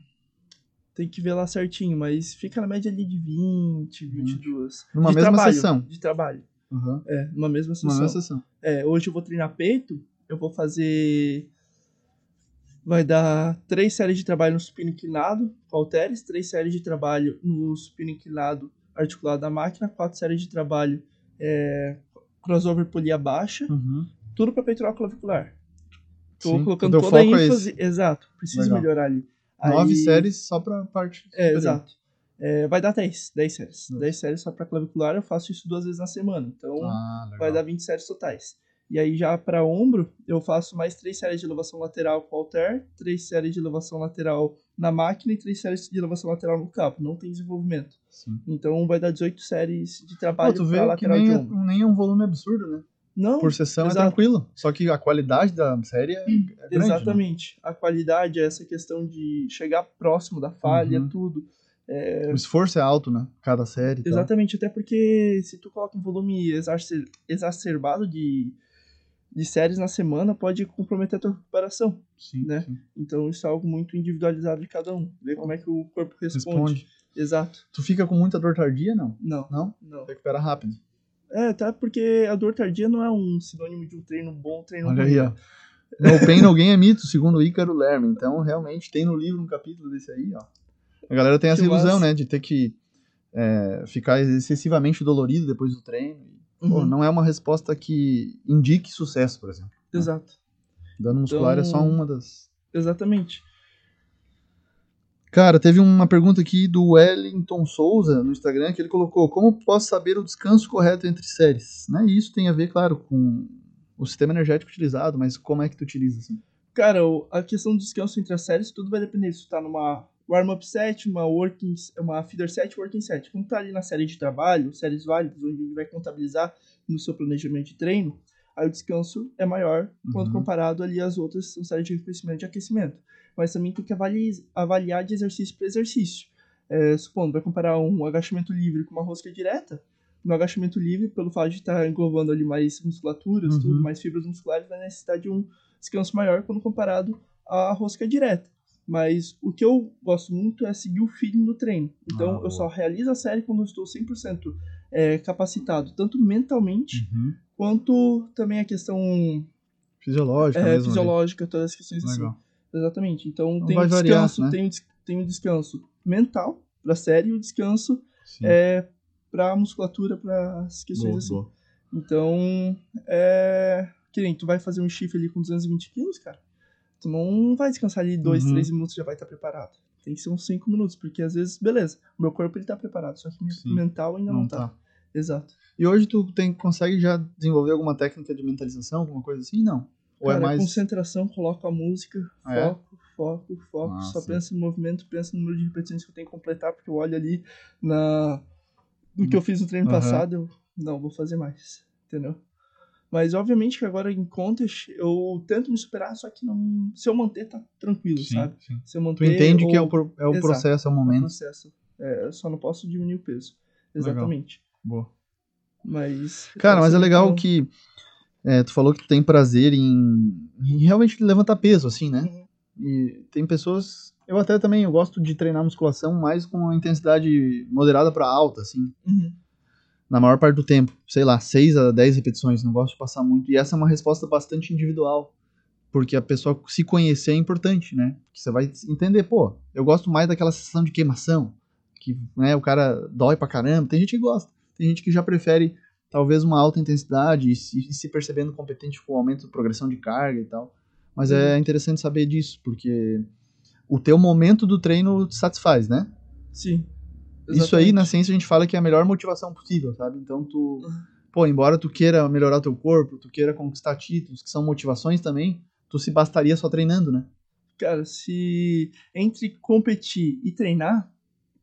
tem que ver lá certinho, mas fica na média ali de 20, 22. Numa de mesma trabalho, sessão. De trabalho. Uhum. É, numa mesma sessão. Uma mesma sessão. É, hoje eu vou treinar peito, eu vou fazer. Vai dar três séries de trabalho no supino inclinado, com halteres, três séries de trabalho no supino inclinado articulado da máquina, quatro séries de trabalho é, crossover polia baixa, Uhum. tudo para peitoral clavicular. Tô Sim, colocando toda a é ínfase. exato, preciso Legal. melhorar ali. Nove Aí- séries só pra parte. É, superior. exato. É, vai dar 10, 10 séries. Nossa. 10 séries só para clavicular, eu faço isso duas vezes na semana. Então, Ah, vai dar 20 séries totais. E aí já para ombro, eu faço mais 3 séries de elevação lateral com halter, 3 séries de elevação lateral na máquina e 3 séries de elevação lateral no cabo. Não tem desenvolvimento. Sim. Então vai dar 18 séries de trabalho para vê que lateral nem de é, ombro. nem é um volume absurdo, né? Não, Por sessão é exato. tranquilo. Só que a qualidade da série é, é grande, né? exatamente. A qualidade é essa questão de chegar próximo da falha, Uhum. tudo. O esforço é alto, né? Cada série. Exatamente, até porque se tu coloca um volume exacer- exacerbado de, de séries na semana, pode comprometer a tua recuperação. Sim, né? sim. Então isso é algo muito individualizado de cada um. Ver como é que o corpo responde. Responde. Exato. Tu fica com muita dor tardia, não? Não, Não? não. Recupera rápido. É, até porque a dor tardia não é um sinônimo de um treino bom, treino Olha aí, ó. No pain gain é mito, segundo o Ícaro Lerma. Então, realmente, tem no livro um capítulo desse aí, ó. A galera tem essa Que ilusão, massa. né? De ter que é, ficar excessivamente dolorido depois do treino. Pô, Uhum. não é uma resposta que indique sucesso, por exemplo. Exato. Dano muscular é só Então- uma das. Exatamente. Cara, teve uma pergunta aqui do Wellington Souza no Instagram que ele colocou: Como posso saber o descanso correto entre séries? Né? E isso tem a ver, claro, com o sistema energético utilizado, mas como é que tu utiliza assim? Cara, a questão do descanso entre as séries, tudo vai depender se tu tá numa warm-up set, uma working, uma feeder set, working set. Quando tá ali na série de trabalho, séries válidas, onde ele vai contabilizar no seu planejamento de treino, aí o descanso é maior quando Uhum. comparado ali às outras séries de reconhecimento e de aquecimento. Mas também tem que avali- avaliar de exercício para exercício. É, supondo, vai comparar um agachamento livre com uma rosca direta, no agachamento livre, pelo fato de estar englobando ali mais musculaturas, Uhum. tudo, mais fibras musculares, vai necessitar de um descanso maior quando comparado à rosca direta. Mas o que eu gosto muito é seguir o feeling do treino. Então Ah, eu só realizo a série quando eu estou 100% é, capacitado, tanto mentalmente quanto também a questão Fisiológica é, mesmo. ali. fisiológica, todas as questões assim. Legal. Exatamente. Então Então tem vai um variar, descanso, né? tem, um, tem um descanso mental para a série e o descanso Sim. é, para musculatura, para as questões Boa, assim. boa. Então, é. Que nem tu vai fazer um shift ali com 220 quilos, cara. Tu não vai descansar ali 2, Uhum. 3 minutos e já vai estar preparado. Tem que ser uns 5 minutos, porque às vezes, beleza, o meu corpo ele tá preparado, só que meu Sim. mental ainda não, Não tá. tá. Exato. E hoje tu tem, consegue já desenvolver alguma técnica de mentalização, alguma coisa assim? Não. Ou Cara, é mais. concentração, coloca a música, Ah, é? foco, foco, foco. Ah, só sim. pensa no movimento, pensa no número de repetições que eu tenho que completar, porque eu olho ali na. Hum. que eu fiz no treino Aham. passado, eu não vou fazer mais. Entendeu? Mas obviamente que agora em contas eu tento me superar, só que não. Se eu manter, tá tranquilo, Sim, sabe? sim. Se eu manter. Tu entende ou- que é o, pro- é o Exato. processo, é o é o momento. processo. É, eu só não posso diminuir o peso. Exatamente. Boa. Mas. Cara, mas é legal que É, tu falou que tu tem prazer em, em realmente levantar peso, assim, né? Uhum. E tem pessoas. Eu até também eu gosto de treinar musculação mais com intensidade moderada pra alta, assim. Uhum. Na maior parte do tempo. Sei lá, 6 a 10 repetições. Não gosto de passar muito. E essa é uma resposta bastante individual. Porque a pessoa se conhecer é importante, né? Porque você vai entender, pô, eu gosto mais daquela sensação de queimação. Que né, o cara dói pra caramba. Tem gente que gosta. Tem gente que já prefere talvez uma alta intensidade e se, e se percebendo competente com o aumento de progressão de carga e tal. Mas é interessante saber disso, porque o teu momento do treino te satisfaz, né? Sim. Isso aí na Exatamente. ciência a gente fala que é a melhor motivação possível, sabe? Então tu, pô, embora tu queira melhorar teu corpo, tu queira conquistar títulos, que são motivações também, tu se bastaria só treinando, né? Cara, se entre competir e treinar,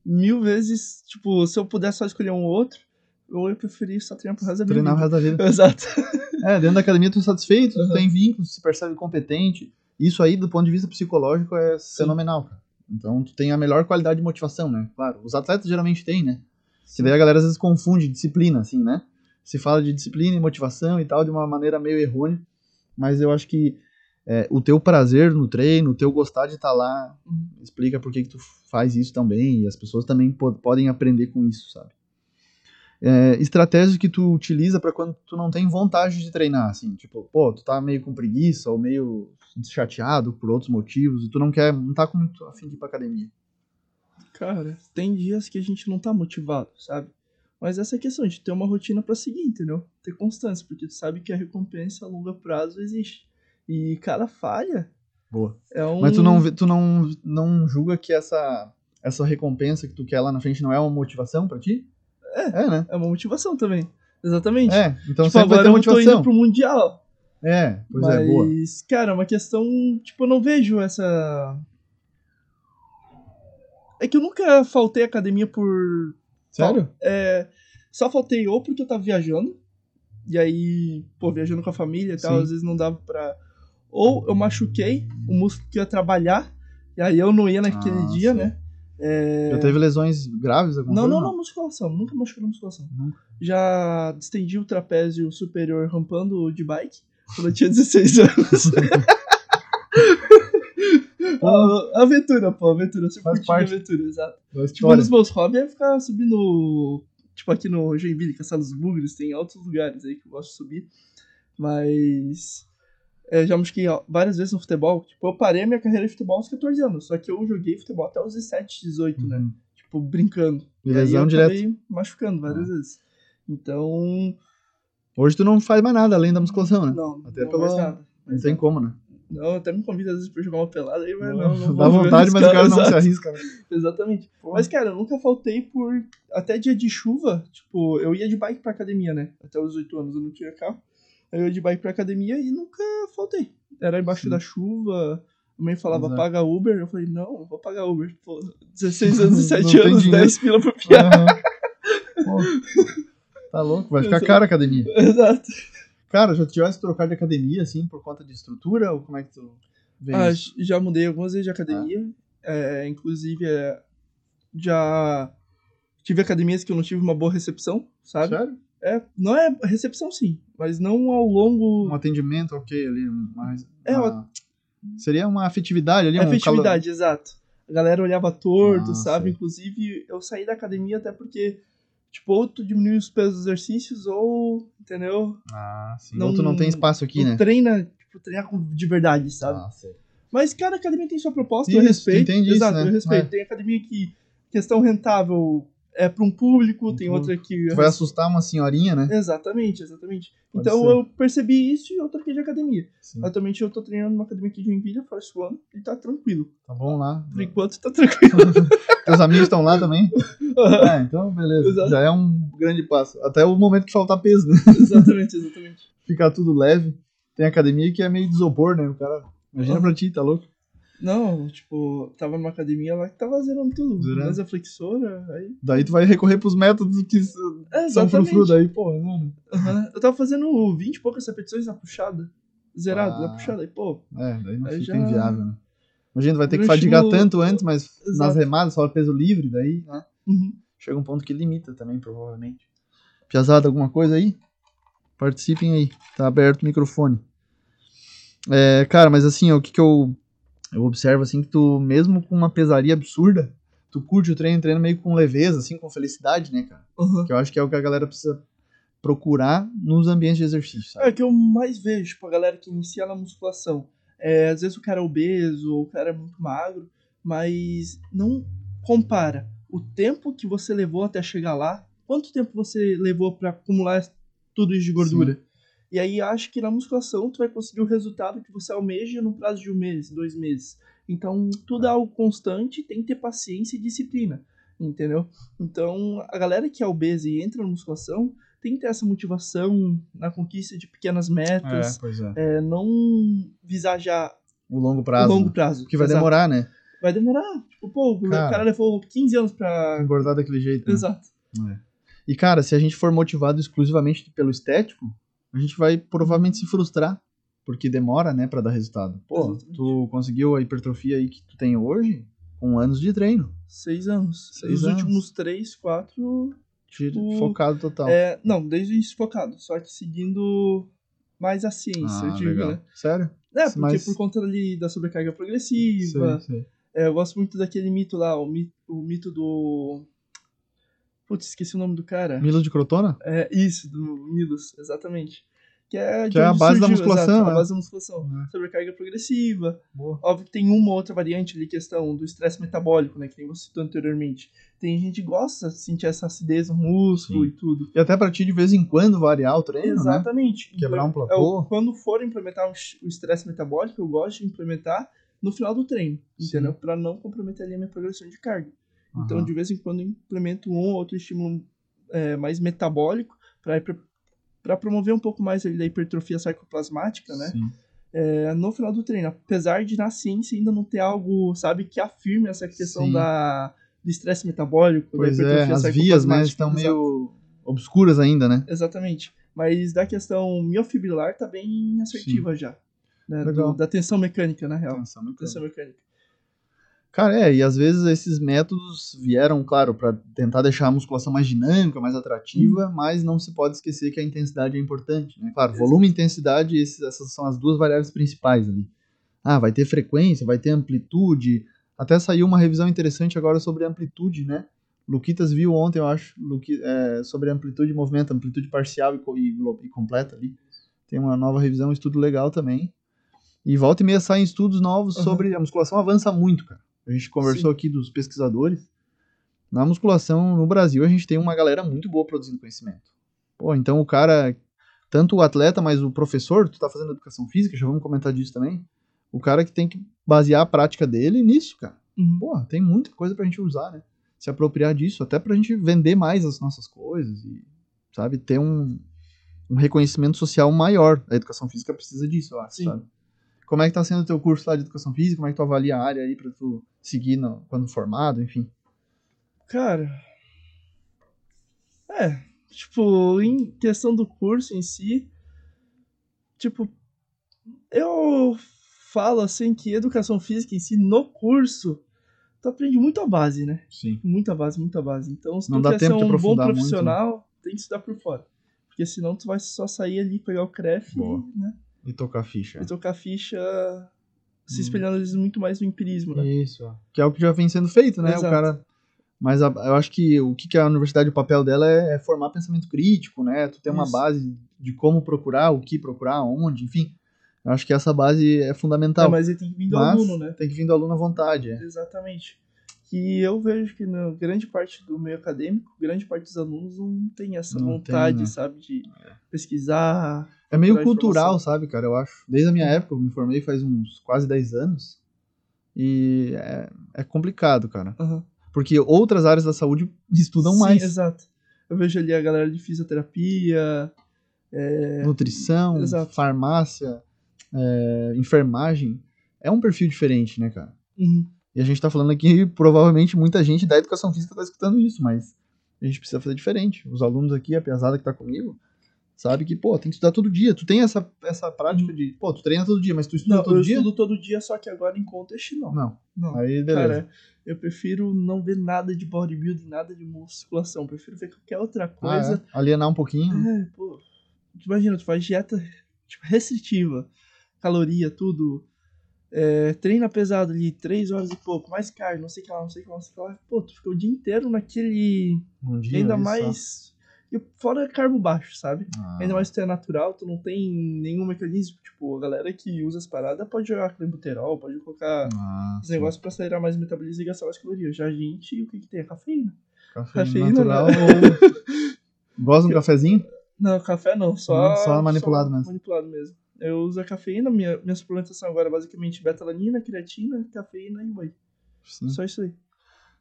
mil vezes, tipo, se eu pudesse só escolher um ou outro, eu ia preferir só treinar pro resto da Treinar vida. resto da vida. Exato. É, dentro da academia tu é satisfeito, tu Uhum. tem vínculos, se percebe competente. Isso aí, do ponto de vista psicológico, é fenomenal, cara. Então tu tem a melhor qualidade de motivação, né? Claro, os atletas geralmente têm, né? Que daí a galera às vezes confunde disciplina, assim, né? Se fala de disciplina e motivação e tal de uma maneira meio errônea, mas eu acho que é, o teu prazer no treino, o teu gostar de estar lá, Uhum. explica por que, que tu faz isso também, e as pessoas também po- podem aprender com isso, sabe? É, estratégias que tu utiliza para quando tu não tem vontade de treinar, assim, tipo, pô, tu tá meio com preguiça ou meio chateado por outros motivos e tu não quer, não tá com muito afim de ir pra academia. Cara, tem dias que a gente não tá motivado, sabe? Mas essa é a questão de ter uma rotina pra seguir, entendeu? Ter constância, porque tu sabe que a recompensa a longo prazo existe. E cada falha Boa. é um. Mas tu não, tu não, não julga que essa, essa recompensa que tu quer lá na frente não é uma motivação pra ti? É. É, né? É uma motivação também. Exatamente. É, então tipo, sempre vai agora ter eu tô indo motivação. pro Mundial. É, pois mas, é, boa. cara, é uma questão. Tipo, eu não vejo essa. É que eu nunca faltei academia por. Sério? É, só faltei ou porque eu tava viajando. E aí, pô, viajando com a família e tal, Sim. às vezes não dava pra. Ou eu machuquei o músculo que ia trabalhar. E aí eu não ia naquele Ah, dia, né? É, Já teve lesões graves? alguma Não, coisa? não, não, musculação. Nunca machuquei na musculação. Já distendi o trapézio superior rampando de bike quando eu tinha 16 anos. [laughs] Aventura, pô, aventura. Eu sempre Faz parte. aventura, exato. Tipo, um dos meus hobbies é ficar subindo. Tipo, aqui no Joinville, Castelo dos Bugres, tem altos lugares aí que eu gosto de subir. Mas. É, já machuquei várias vezes no futebol. Tipo, eu parei a minha carreira de futebol aos 14 anos. Só que eu joguei futebol até os 17, 18, né? Uhum. Tipo, brincando. E E aí lesão direto. acabei machucando várias vezes. Então. Hoje tu não faz mais nada além da musculação, né? Não, Até não pela- mais nada. Não tem como, né? Não, até me convida às vezes pra jogar uma pelada aí, mas não. Não, não Dá vontade, mas o cara não se arrisca. né? [laughs] Exatamente. Mas, cara, eu nunca faltei por. Até dia de chuva, tipo, eu ia de bike pra academia, né? Até os 8 anos eu não tinha carro. Aí eu ia de bike pra academia e nunca faltei. Era embaixo Sim. da chuva. A mãe falava, Exato. paga Uber. Eu falei, não, vou pagar Uber. Pô, 16 [laughs] anos e Não 7 tem anos, dinheiro. 10 pila piá. Aham. Pô, Tá louco, vai ficar Exato. caro a academia. Exato. Cara, já tivesse trocar de academia, assim, por conta de estrutura? Ou como é que tu vê Ah, isso? já mudei algumas vezes de academia. É, inclusive, é, já tive academias que eu não tive uma boa recepção, sabe? Sério? É, não é recepção sim, mas não ao longo. Um atendimento, ok, ali, mais... É, uma- Seria uma afetividade ali, um afetividade, exato. A galera olhava torto, Ah, sabe? sei. Inclusive, eu saí da academia até porque, tipo, ou tu diminui os pesos dos exercícios, ou, entendeu? calo- Ah, sim. Não- Ou tu não tem espaço aqui, né? treina, tipo, treinar de verdade, sabe? Ah, sei. Mas cada academia tem sua proposta, eu Isso, respeito. entende isso, Exato, né? eu respeito. É. Tem academia que questão rentável é para um público, Um tem público. outra que. Tu vai assustar uma senhorinha, né? Exatamente, exatamente. Pode então ser. eu percebi isso e eu troquei de academia. Sim. Atualmente eu tô treinando numa academia aqui de Joinville, Force One, e tá tranquilo. Tá bom lá. Por enquanto tá tranquilo. [laughs] Teus amigos estão lá também? [laughs] É, então beleza. Exato. Já é um grande passo. Até o momento que faltar peso, né? [laughs] exatamente, exatamente. Ficar tudo leve. Tem academia que é meio de isopor, né? O cara. Imagina Uhum. pra ti, tá louco? Não, tipo, tava numa academia lá que tava zerando tudo. Zerando. Mesa flexora, aí. Daí tu vai recorrer pros métodos que É, são frufru daí, pô, mano. Aham. Eu tava fazendo 20 e poucas repetições na puxada. Zerado, Ah. na puxada. Aí, pô, É, daí não fica já- inviável, né? Imagina, vai ter que fadigar estilo- tanto antes, mas nas Exato. remadas só peso livre, daí, né? uhum. Chega um ponto que limita também, provavelmente. Piazada, alguma coisa aí? Participem aí. Tá aberto o microfone. É, cara, mas assim, ó, o que que eu, eu observo, assim, que tu, mesmo com uma pesaria absurda, tu curte o treino, treina meio com leveza, assim, com felicidade, né, cara? Uhum. Que eu acho que é o que a galera precisa procurar nos ambientes de exercício, sabe? É o que eu mais vejo, tipo, a galera que inicia na musculação. É, às vezes o cara é obeso, ou o cara é muito magro, mas não compara o tempo que você levou até chegar lá, quanto tempo você levou para acumular tudo isso de gordura. E aí acho que na musculação tu vai conseguir o resultado que você almeja no prazo de um mês, dois meses. Então tudo é algo constante, tem que ter paciência e disciplina, entendeu? Então a galera que é obesa e entra na musculação tem que ter essa motivação na conquista de pequenas metas, pois é. é, não visar já O longo o prazo. longo né? prazo. Que vai Exato. demorar, né? Vai demorar. Tipo, pô, o Cara. cara levou 15 anos pra. Engordar daquele jeito. né? Exato. E, cara, se a gente for motivado exclusivamente pelo estético, a gente vai provavelmente se frustrar. Porque demora, né, pra dar resultado. Pô, Exatamente. tu conseguiu a hipertrofia aí que tu tem hoje com anos de treino. Seis anos. Seis Os anos. últimos três, quatro. Tipo, Focado total. É, não, desde o início focado. Só que seguindo mais a ciência, eu ah, digo, legal. né? Sério? É, porque por conta ali da sobrecarga progressiva. Sei, sei. É, eu gosto muito daquele mito lá, o mito, o mito do. Putz, esqueci o nome do cara. Milo de Crotona? É, isso, do Milos, exatamente. Que é, Que é a base da surgiu, musculação, exato, né? a base da musculação. É. Sobrecarga progressiva. Boa. Óbvio que tem uma ou outra variante ali, questão do estresse metabólico, né? Que nem você citou anteriormente. Tem gente que gosta de sentir essa acidez no músculo Sim. e tudo. E até pra ti, de vez em quando, variar o treino, né? Exatamente. Quebrar um Então, platô. eu- quando for implementar o estresse metabólico, eu gosto de implementar no final do treino, Sim. entendeu? Pra não comprometer ali a minha progressão de carga. Então, Aham. de vez em quando, implemento um ou outro estímulo é, mais metabólico para promover um pouco mais ali da hipertrofia sarcoplasmática, né? Sim. É, no final do treino. Apesar de na ciência ainda não ter algo, sabe, que afirme essa questão Sim. da, do estresse metabólico, Pois da é, hipertrofia as vias, né, estão Exato. meio obscuras ainda, né? Exatamente. Mas da questão miofibrilar tá bem assertiva já. Né? Legal. Do- da tensão mecânica, na real. Tensão mecânica. Tensão mecânica. Cara, é, e às vezes esses métodos vieram, claro, pra tentar deixar a musculação mais dinâmica, mais atrativa, mas não se pode esquecer que a intensidade é importante, né? Claro, Exato. volume e intensidade, esses- essas são as duas variáveis principais ali. Ah, vai ter frequência, vai ter amplitude. Até saiu uma revisão interessante agora sobre amplitude, né? Luquitas viu ontem, eu acho, Luqui- é, sobre amplitude de movimento, amplitude parcial e, e e completa ali. Tem uma nova revisão, um estudo legal também. E volta e meia saem estudos novos Uhum. sobre a musculação avança muito, cara. A gente conversou aqui dos pesquisadores. Na musculação no Brasil, a gente tem uma galera muito boa produzindo conhecimento. Pô, então o cara, tanto o atleta, mas o professor, tu tá fazendo educação física, já vamos comentar disso também. O cara que tem que basear a prática dele nisso, cara. Uhum. Pô, tem muita coisa pra gente usar, né? Se apropriar disso, até pra gente vender mais as nossas coisas e, sabe, ter um, um reconhecimento social maior. A educação física precisa disso, eu acho, Sim. sabe? Como é que tá sendo o teu curso lá de educação física? Como é que tu avalia a área aí pra tu seguir no- quando formado, enfim? Cara. É. Tipo, em questão do curso em si. Tipo. Eu falo assim que educação física em si, no curso, tu aprende muito a base, né? Sim. Muita base, muita base. Então, se Não tu dá quer tempo ser um bom aprofundar muito, né? profissional, tem que estudar por fora. Porque senão tu vai só sair ali, pegar o CREF Boa. né? E tocar ficha. e tocar ficha se Hum. espelhando às vezes muito mais no empirismo, né? Isso. Que é o que já vem sendo feito, né? Exato. O cara. Mas a- eu acho que o que, que a universidade, o papel dela é, é formar pensamento crítico, né? Tu ter uma Isso. base de como procurar, o que procurar, onde, enfim. Eu acho que essa base é fundamental. É, mas ele tem que vir do Mas aluno, né? Tem que vir do aluno à vontade. É. Exatamente. Que eu vejo que na grande parte do meio acadêmico, grande parte dos alunos não tem essa Não vontade, tem, né? sabe, de pesquisar. É meio cultural, sabe, cara? Eu acho. Desde a minha época, eu me formei faz uns quase 10 anos. E é, é complicado, cara. Aham. Porque outras áreas da saúde [laughs] estudam Sim, mais. Exato. Eu vejo ali a galera de fisioterapia, Nutrição, Exato. farmácia, é, enfermagem. É um perfil diferente, né, cara? uhum, E a gente tá falando aqui, [laughs] provavelmente muita gente da educação física tá escutando isso, mas a gente precisa fazer diferente. Os alunos aqui, a pesada que tá comigo, sabe que, pô, tem que estudar todo dia. Tu tem essa, essa prática de, pô, tu treina todo dia, mas tu estuda Não, todo eu dia? estudo todo dia, só que agora em contest não. Não. Não. Aí, beleza. Cara, eu prefiro não ver nada de bodybuilding, nada de musculação. Prefiro ver qualquer outra Ah, coisa. é? Alienar um pouquinho. É, pô. imagina, tu faz dieta tipo, restritiva, caloria, tudo. É, treina pesado ali, três horas e pouco, mais carne, não sei o que lá, não sei o que lá, não sei o que lá. Pô, tu ficou o dia inteiro naquele. Um dia ainda só. mais. E fora carbo baixo, sabe? Ah, Ainda mais se tu é natural, tu não tem nenhum mecanismo. Tipo, a galera que usa as paradas pode jogar clenbuterol, pode colocar ah, os negócios pra acelerar mais o metabolismo e gastar mais calorias. Já a gente, o que que tem? A cafeína. Cafeína, cafeína, natural né? ou... [laughs] Gosta de um cafezinho? Não, café não, só. Só manipulado mesmo. Manipulado mesmo. Eu uso a cafeína, minha, minha suplementação agora é basicamente betalanina, creatina, cafeína e whey. Sim. Só isso aí.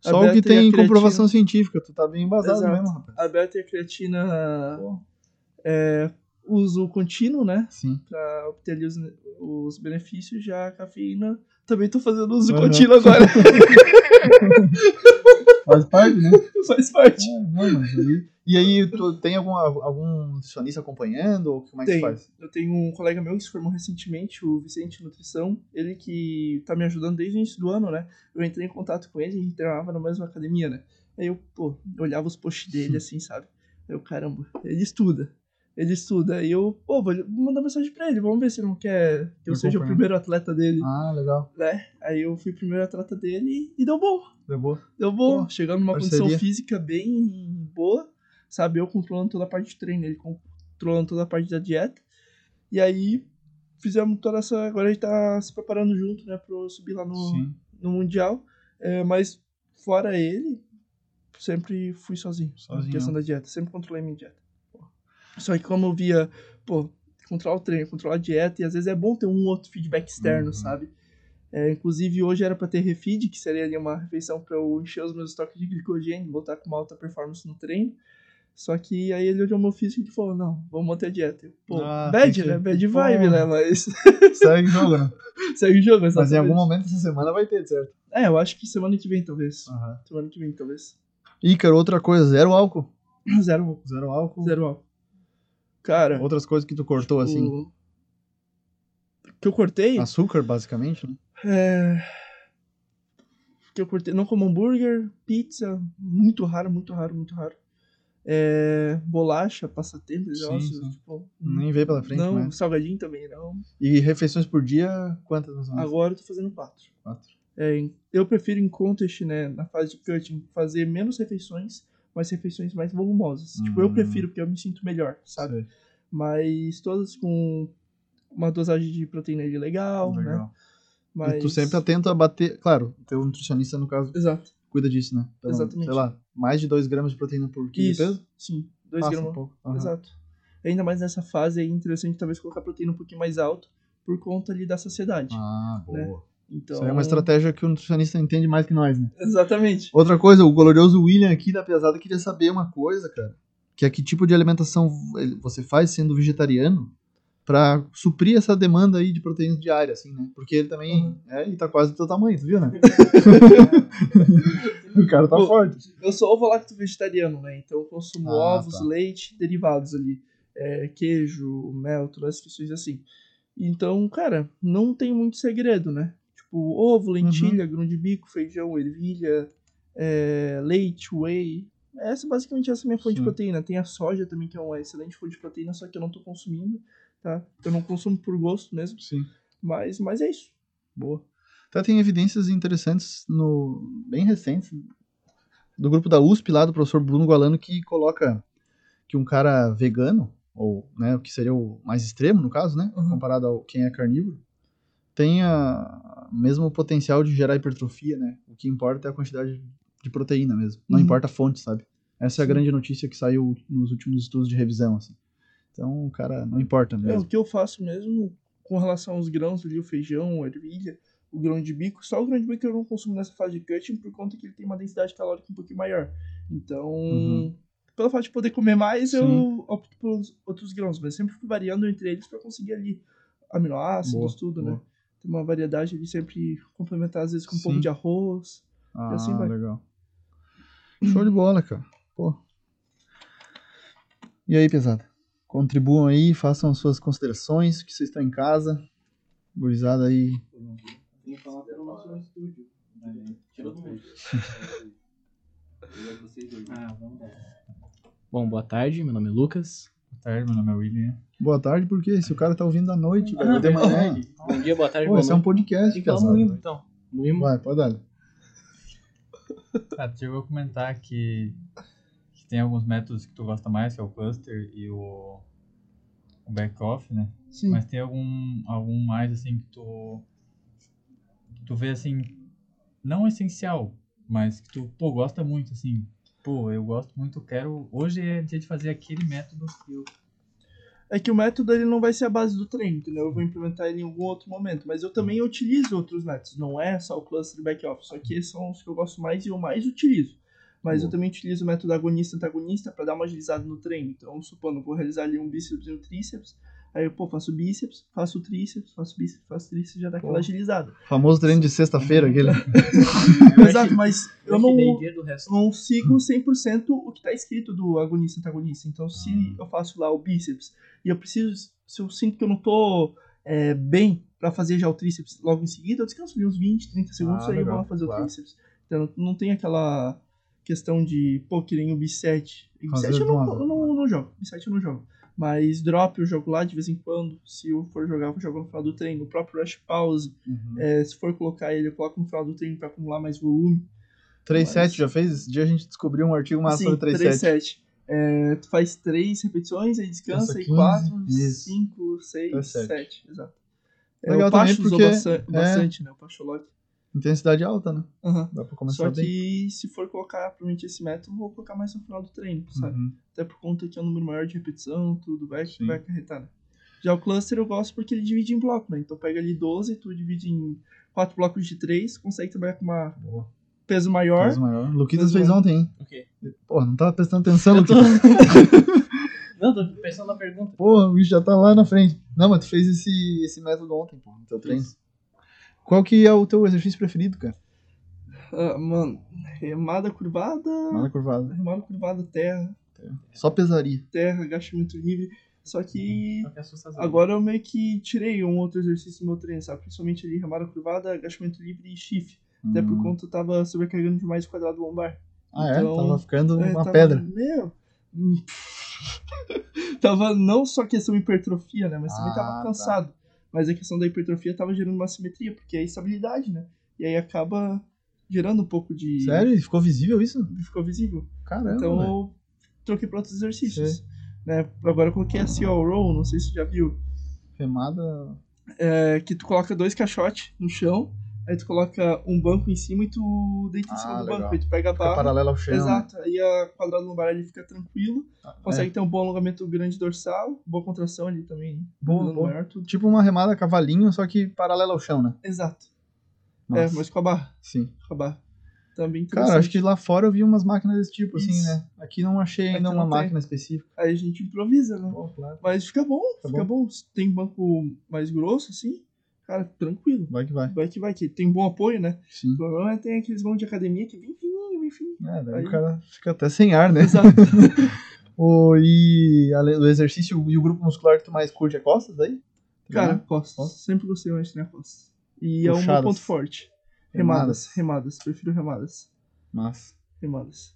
Só o que tem comprovação científica. Tu tá bem embasado Exato. mesmo, rapaz. A beta e a creatina Pô. é uso contínuo, né? Sim. Pra obter ali os, os benefícios. Já a cafeína também tô fazendo uso Aham. contínuo agora. [laughs] Faz parte, né? [laughs] Faz parte. É, não, mas aí... E aí, tu tem algum, algum nutricionista acompanhando? Ou como é que Tenho. faz? Eu tenho um colega meu que se formou recentemente, o Vicente Nutrição. Ele que tá me ajudando desde o início do ano, né? Eu entrei em contato com ele, a gente treinava na mesma academia, né? Aí eu, pô, eu olhava os posts dele assim, sabe? Aí eu, caramba, ele estuda. Ele estuda. Aí eu, pô, vou mandar mensagem pra ele, vamos ver se ele não quer que eu Eu seja o primeiro atleta dele, Ah, legal. né? Aí eu fui o primeiro atleta dele e deu bom. Deu boa. Deu bom. Pô, Chegando numa parceria. condição física bem boa, sabe? Eu controlando toda a parte de treino, ele controlando toda a parte da dieta. E aí fizemos toda essa. Agora a gente tá se preparando junto, né, pra eu subir lá no, Sim. no Mundial. É, mas fora ele, sempre fui sozinho. Sozinho. Na questão da dieta, sempre controlei minha dieta. Só que como eu via, pô, controlar o treino, controlar a dieta, e às vezes é bom ter um outro feedback externo, Uhum. sabe? É, inclusive hoje era pra ter refeed, que seria ali uma refeição pra eu encher os meus estoques de glicogênio, voltar com uma alta performance no treino. Só que aí ele olhou meu físico e falou, não, vamos manter a dieta. Pô, Ah, bad, que- né? Bad Pô. vibe, né? Mas [laughs] Segue o jogo, né? [laughs] segue o jogo, Mas em exatamente. algum momento essa semana vai ter, certo? É, eu acho que semana que vem, talvez. Semana que vem, talvez. Ícaro, outra coisa, zero álcool. [clears throat] Zero, Zero álcool. zero álcool. Cara, Outras coisas que tu cortou, assim. o- que eu cortei... Açúcar, basicamente, né? É... Que eu cortei. Não como hambúrguer, pizza, muito raro, muito raro, muito raro. É... Bolacha, passatempo, Sim, sim. tipo. Nem veio pela frente, Não, né? salgadinho também não. E refeições por dia, quantas mais ou menos? Agora eu tô fazendo quatro. Quatro. É, eu prefiro em contest, né, na fase de cutting, fazer menos refeições, mas refeições mais volumosas. Tipo, eu Hum. prefiro porque eu me sinto melhor, sabe? Sei. Mas todas com uma dosagem de proteína ali legal, né? Legal. Mas... E tu sempre atento a bater. Claro, teu nutricionista, no caso, Exato. Cuida disso, né? Pelo- Exatamente. Sei lá, mais de 2 gramas de proteína por quilo de Isso, peso? sim. Dois Passa gramas. um. Aham. Exato. Ainda mais nessa fase é interessante talvez colocar proteína um pouquinho mais alto por conta ali da saciedade. Ah, né? boa. Então, Isso aí é uma estratégia que o nutricionista entende mais que nós, né? Exatamente. Outra coisa, o glorioso William aqui da pesada queria saber uma coisa, cara. Que é que tipo de alimentação você faz sendo vegetariano pra suprir essa demanda aí de proteínas diárias, assim, né? Porque ele também Uhum. é e tá quase do teu tamanho, tu viu, né? [laughs] o cara tá Pô, forte. Eu sou ovo-lacto vegetariano, né? Então eu consumo Ah, ovos, tá. leite, derivados ali. É, queijo, mel, todas as questões assim. Então, cara, não tem muito segredo, né? Tipo, ovo, Uhum. lentilha, grão de bico, feijão, ervilha, é, leite, whey. Essa basicamente essa é a minha fonte Sim. de proteína. Tem a soja também, que é uma excelente fonte de proteína, só que eu não tô consumindo, tá? Eu não consumo por gosto mesmo. Sim. Mas, mas é isso. Boa. Até tem evidências interessantes no bem recentes do grupo da USP lá do professor Bruno Gualano que coloca que um cara vegano ou né, o que seria o mais extremo no caso, né, Uhum. comparado ao quem é carnívoro, tem a mesmo potencial de gerar hipertrofia, né? O que importa é a quantidade de proteína mesmo. Não Uhum. importa a fonte, sabe? Essa é a grande notícia que saiu nos últimos estudos de revisão, assim. Então, cara, não importa É, mesmo. o que eu faço mesmo com relação aos grãos ali, o feijão, a ervilha, o grão de bico, só o grão de bico eu não consumo nessa fase de cutting por conta que ele tem uma densidade calórica um pouquinho maior. Então, Uhum. pelo fato de poder comer mais, Sim. eu opto pelos outros grãos, mas sempre fui variando entre eles para conseguir ali aminoácidos, Boa, tudo, boa. né? Tem uma variedade ali sempre complementar, às vezes com um Sim. pouco de arroz. Ah, assim vai. legal. Show de bola, cara. Pô. E aí, pesada? Contribuam aí, façam as suas considerações, que vocês estão em casa. Gurizada aí. Tem que falar pelo nosso estúdio. Tirou [laughs] tudo. Ah, vamos lá. Bom, boa tarde, meu nome é Lucas, eu tarde, meu nome é William. Boa tarde, porque se o cara tá ouvindo à noite, velho, Ah, ou de manhã. Bom dia, boa tarde, Pô, boa esse é um podcast. Moimo, então. Moimo. Vai, pode dar. Ah, tu chegou a comentar que tem alguns métodos que tu gosta mais, que é o cluster e o, o back-off, né? Sim. Mas tem algum, algum mais, assim, que tu, que tu vê, assim, não essencial, mas que tu, pô, gosta muito, assim. Pô, eu gosto muito, quero... Hoje é dia de fazer aquele método que eu... É que o método ele não vai ser a base do treino, entendeu? Eu vou implementar ele em algum outro momento. Mas eu também utilizo outros métodos. Não é só o cluster e back-off. Só que esses são os que eu gosto mais e eu mais utilizo. Mas eu também utilizo o método agonista-antagonista para dar uma agilizada no treino. Então, supondo, eu vou realizar ali um bíceps e um tríceps. Aí eu, pô, faço bíceps, faço tríceps, faço bíceps, faço tríceps, já dá aquela Pô. agilizada. Famoso treino de sexta-feira, aquele. [laughs] Exato, mas eu não, não sigo 100% o que está escrito do agonista antagonista. Então, se eu faço lá o bíceps e eu preciso, se eu sinto que eu não tô é, bem para fazer já o tríceps logo em seguida, eu descanso ali uns 20, 30 segundos Ah, aí eu vou legal, lá fazer claro. o tríceps. Então, não tem aquela questão de, pô, que nem o B7. O Fazer B7 eu não, eu não, não jogo. B7 eu não jogo. Mas drop eu jogo lá de vez em quando. Se eu for jogar, eu jogar no final do treino. O próprio rush pause, Uhum. é, se for colocar ele, eu coloco no final do treino para acumular mais volume. 3-7 já fez? Esse dia a gente descobriu um artigo massa Sim, sobre 3-7. 3-7. É, tu faz três repetições, aí descansa, aí 15, 4, isso. 5, 6, Até sete. 7. Exato. É, Legal o Pacho usou porque- bastante, bastante né? O Pacholock. Intensidade alta, né? Aham. Dá pra começar Só bem. que se for colocar provavelmente esse método, vou colocar mais no final do treino, sabe? Uhum. Até por conta que é um número maior de repetição, tudo vai, Sim. vai acarretar, né? Já o cluster eu gosto porque ele divide em bloco, né? Então pega ali 12, tu divide em 4 blocos de 3, consegue trabalhar com uma Boa. peso maior. Peso maior. Luquitas fez maior. ontem, hein? O quê? Pô, não tava prestando atenção, Eu tô- Luquitas. [laughs] Não, tô pensando na pergunta. Porra, o bicho já tá lá na frente. Não, mas tu fez esse, esse método ontem, pô, no teu treino. Qual que é o teu exercício preferido, cara? Ah, mano, remada curvada, Nada curvado. remada curvada, terra, Só pesaria. terra, agachamento livre. Só que que é agora eu meio que tirei um outro exercício do meu treino, sabe? Principalmente ali, remada curvada, agachamento livre e shift. Até por Hum. conta eu tava sobrecarregando demais o quadrado lombar. Ah, é? então- Tava ficando É, uma tava- pedra. Meu. hum, [laughs] tava não só questão de hipertrofia, né? Mas também Ah, tava tá. Mas a questão da hipertrofia tava gerando uma simetria, porque é estabilidade, né? E aí acaba gerando um pouco de. Sério? Ficou visível isso? Ficou visível. Caramba, Então velho. eu troquei pra outros exercícios. Né? Agora eu coloquei a CO Roll, não sei se você já viu. Remada... É, que tu coloca dois caixotes no chão, aí tu coloca um banco em cima e tu deita em Ah, cima do legal. banco. Aí tu pega a Fica barra. paralela ao chão. Exato, aí a quadrado lombar ali fica tranquilo, né? consegue É. ter um bom alongamento grande dorsal, boa contração ali também, Boa, dando boa. maior, tudo. Tipo uma remada cavalinho, só que paralela ao chão, né? Exato. É, Nossa, mas com a barra, Sim. com a barra. Também Cara, acho que lá fora eu vi umas máquinas desse tipo, assim, Isso. né? Aqui não achei ainda uma tem. máquina específica. Aí a gente improvisa, né? Pô, claro. Mas fica bom, Tá fica bom. Se tem banco mais grosso, assim, cara, tranquilo. Vai que vai. Vai que vai, que tem bom apoio, né? Sim. O problema é que tem aqueles bancos de academia que vem fininho, vem fininho. É, daí Aí- o cara fica até sem ar, né? Exato. [laughs] O, e além do exercício e o grupo muscular que tu mais curte é costas aí? Cara, costas. Costas? Sempre gostei mais de treinar costas. E é o meu Puxadas. ponto forte. Remadas. Remadas, remadas. Prefiro remadas. Mas Remadas.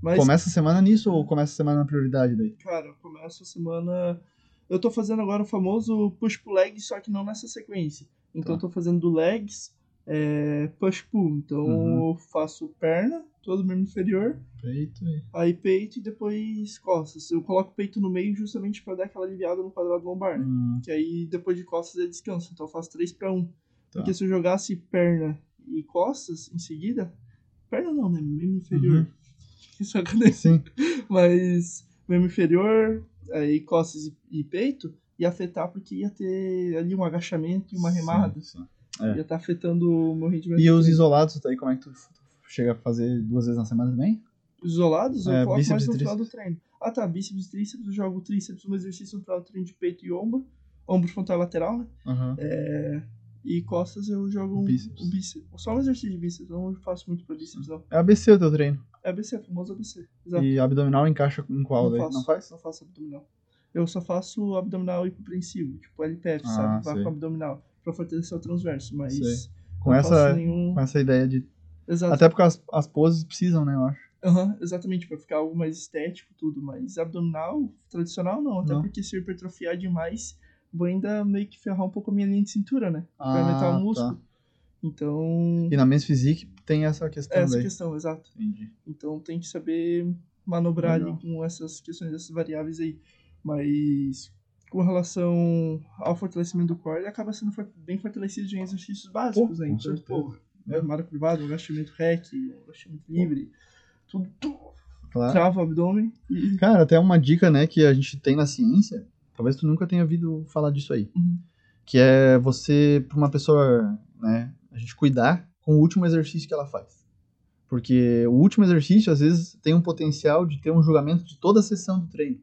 Mas, começa a semana nisso ou começa a semana na prioridade daí? cara, eu começo a semana. Eu tô fazendo agora o famoso push pull leg, só que não nessa sequência. Então Tá. eu tô fazendo do legs, é, push pull. Então Uhum. eu faço perna, todo o membro inferior, Peito e... aí peito e depois costas. Eu coloco o peito no meio justamente pra dar aquela aliviada no quadrado lombar, né? Hum, Que aí depois de costas é descanso. Então eu faço 3 para 1. Tá. Porque se eu jogasse perna e costas em seguida. Perna não, né? Membro inferior. Uhum. [laughs] Que sacanagem. sim. [laughs] Mas membro inferior, aí costas e, e peito, ia afetar porque ia ter ali um agachamento e uma remada. Sim, sim. É. Ia estar afetando o meu rendimento. E os isolados aí, como é que tu, chega a fazer duas vezes na semana também? Os isolados eu É, coloco mais no final do treino. Ah tá, bíceps e tríceps, eu jogo tríceps, um exercício no final do treino de peito e ombro. Ombro frontal e lateral, né? Aham. É, e costas eu jogo um Bíceps. um bíceps. Só um exercício de bíceps, não faço muito pra bíceps, não. É ABC o teu treino. É ABC, famoso ABC. Exato. E abdominal encaixa em qual não daí? faço, Não faz? Não faço abdominal. Eu só faço abdominal hipopreensivo, tipo LPF, Ah, sabe? Vá sei. com abdominal, pra fortalecer o transverso, mas Sei. Com não essa, faço nenhum... com essa ideia de. Exato. Até porque as, as poses precisam, né, eu acho. Aham, exatamente, pra ficar algo mais estético, tudo. Mas abdominal, tradicional, não. Até Não. porque se eu hipertrofiar demais, vou ainda meio que ferrar um pouco a minha linha de cintura, né? Vai Ah, aumentar o tá. Então. E na Men's Physique tem essa questão Essa daí. questão, exato. Entendi. Então tem que saber manobrar Legal. ali com essas questões, essas variáveis aí. Mas com relação ao fortalecimento do core, ele acaba sendo bem fortalecido em exercícios básicos, Pô, né? Então, pô, é armário privado, um agachamento rec, agachamento livre, tudo, tudo Claro. trava o abdômen e. Cara, até uma dica, né, que a gente tem na ciência, talvez tu nunca tenha ouvido falar disso aí, Uhum. que é você, pra uma pessoa, né, a gente cuidar com o último exercício que ela faz. Porque o último exercício, às vezes, tem um potencial de ter um julgamento de toda a sessão do treino.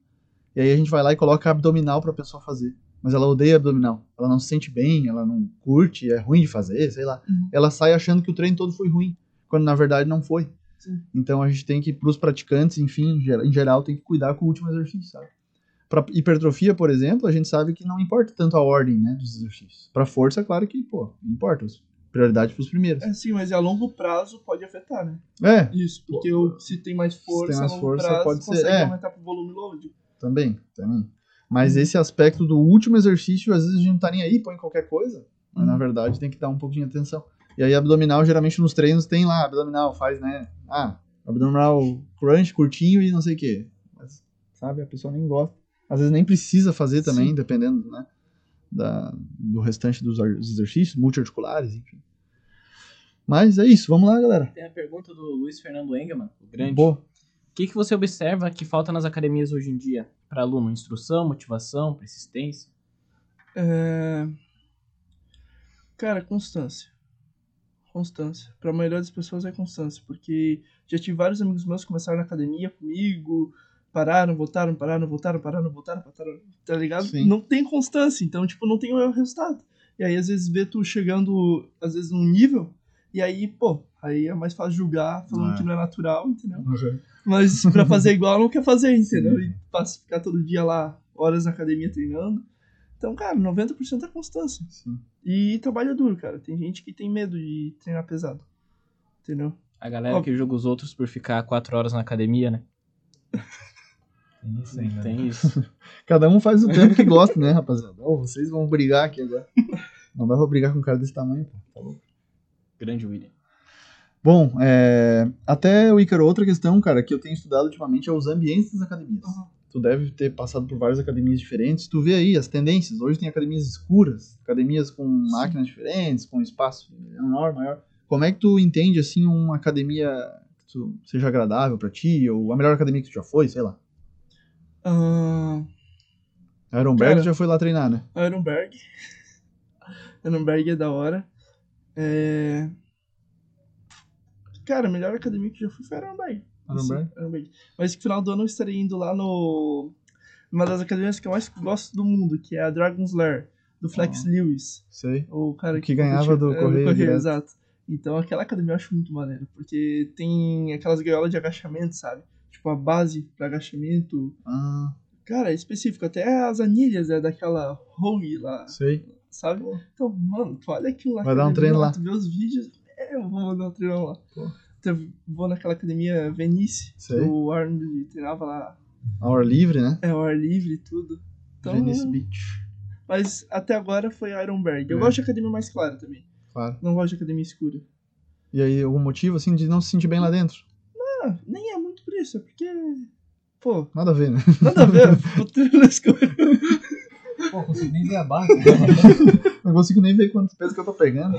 E aí a gente vai lá e coloca abdominal pra pessoa fazer. Mas ela odeia abdominal. Ela não se sente bem, ela não curte, é ruim de fazer, sei lá. Uhum. Ela sai achando que o treino todo foi ruim, quando na verdade não foi. Sim. Então a gente tem que, pros praticantes, enfim, em geral- em geral, tem que cuidar com o último exercício, sabe? Pra hipertrofia, por exemplo, a gente sabe que não importa tanto a ordem, né, dos exercícios. Pra força, claro que, pô, importa. Prioridade pros primeiros. É sim, mas a longo prazo pode afetar, né? É, Isso, porque o- se tem mais força, mais a longo força, prazo, pode ser- consegue é. aumentar pro volume load. também, também. Mas esse aspecto do último exercício, às vezes a gente não tá nem aí, põe qualquer coisa. Mas na Uhum. verdade tem que dar um pouquinho de atenção. E aí abdominal, geralmente nos treinos tem lá, abdominal, faz, né? Ah, abdominal crunch, curtinho e não sei o quê. Mas, sabe, a pessoa nem gosta. Às vezes nem precisa fazer também, Sim. dependendo, né? Da, do restante dos exercícios, multiarticulares, enfim. Mas é isso, vamos lá, galera. Tem a pergunta do Luiz Fernando Engelman, o grande. Boa. O que, que você observa que falta nas academias hoje em dia? Para aluno, instrução, motivação, persistência? É... Cara, constância. Constância. Pra maioria das pessoas é constância, porque já tive vários amigos meus que começaram na academia comigo, pararam, voltaram, pararam, voltaram, pararam, voltaram, voltaram, tá ligado? Sim. Não tem constância, então, tipo, não tem o resultado. E aí, às vezes, vê tu chegando, às vezes, num nível, e aí, pô, aí é mais fácil julgar, falando É. que não é natural, entendeu? Mas pra fazer igual, não quer fazer, entendeu? Sim. E passa ficar todo dia lá, horas na academia treinando. Então, cara, 90% é constância. Sim. E trabalho duro, cara. Tem gente que tem medo de treinar pesado. Entendeu? A galera Ó. que julga os outros por ficar quatro horas na academia, né? [laughs] Tem isso ainda. né? Tem [laughs] isso. Cada um faz o tempo que gosta, né, rapaziada? Ô, vocês vão brigar aqui agora. Não dá pra brigar com um cara desse tamanho, pô. Tá louco. Grande William. Bom, é, até o Ícaro, outra questão, cara, que eu tenho estudado ultimamente é os ambientes das academias. Uhum. Tu deve ter passado por várias academias diferentes. Tu vê aí as tendências. Hoje tem academias escuras, academias com máquinas diferentes, com espaço menor, maior. Como é que tu entende, assim, uma academia que tu- seja agradável pra ti? Ou a melhor academia que tu já foi, sei lá. Ah, Ironberg Cara. já foi lá treinar, né? Ironberg. Ironberg [laughs] é da hora. É... Cara, a melhor academia que eu já fui foi Ironberg. Ironberg? Ironberg. Mas no final do ano eu estarei indo lá no. Uma das academias que eu mais gosto do mundo, que é a Dragon's Lair, do Flex Ah. Lewis. Sei. O cara O que ganhava do é, Correio direto. exato. Então aquela academia eu acho muito maneiro, porque tem aquelas gaiolas de agachamento, sabe? Tipo a base para agachamento. Ah, Cara, é específico, até as anilhas é daquela Rogue lá, sei. sabe? Então, mano, tu olha aquilo lá. Vai dar um treino lá. Tu vê os vídeos, é, eu vou mandar um treino lá. Pô. Então, eu vou naquela academia Venice, Sei. o Arnold treinava lá, Ao ar livre, né? é ao ar livre e tudo. Então, Venice Beach. mas até agora foi Ironberg. Eu É. gosto de academia mais clara também. Claro. Não gosto de academia escura. E aí, algum motivo, assim, de não se sentir bem lá dentro? Ah, nem é muito isso, é porque. Pô, Nada a ver, né? nada a ver, o treino na. Pô, consigo nem ver a barra. [laughs] Não consigo nem ver quanto peso que eu tô pegando.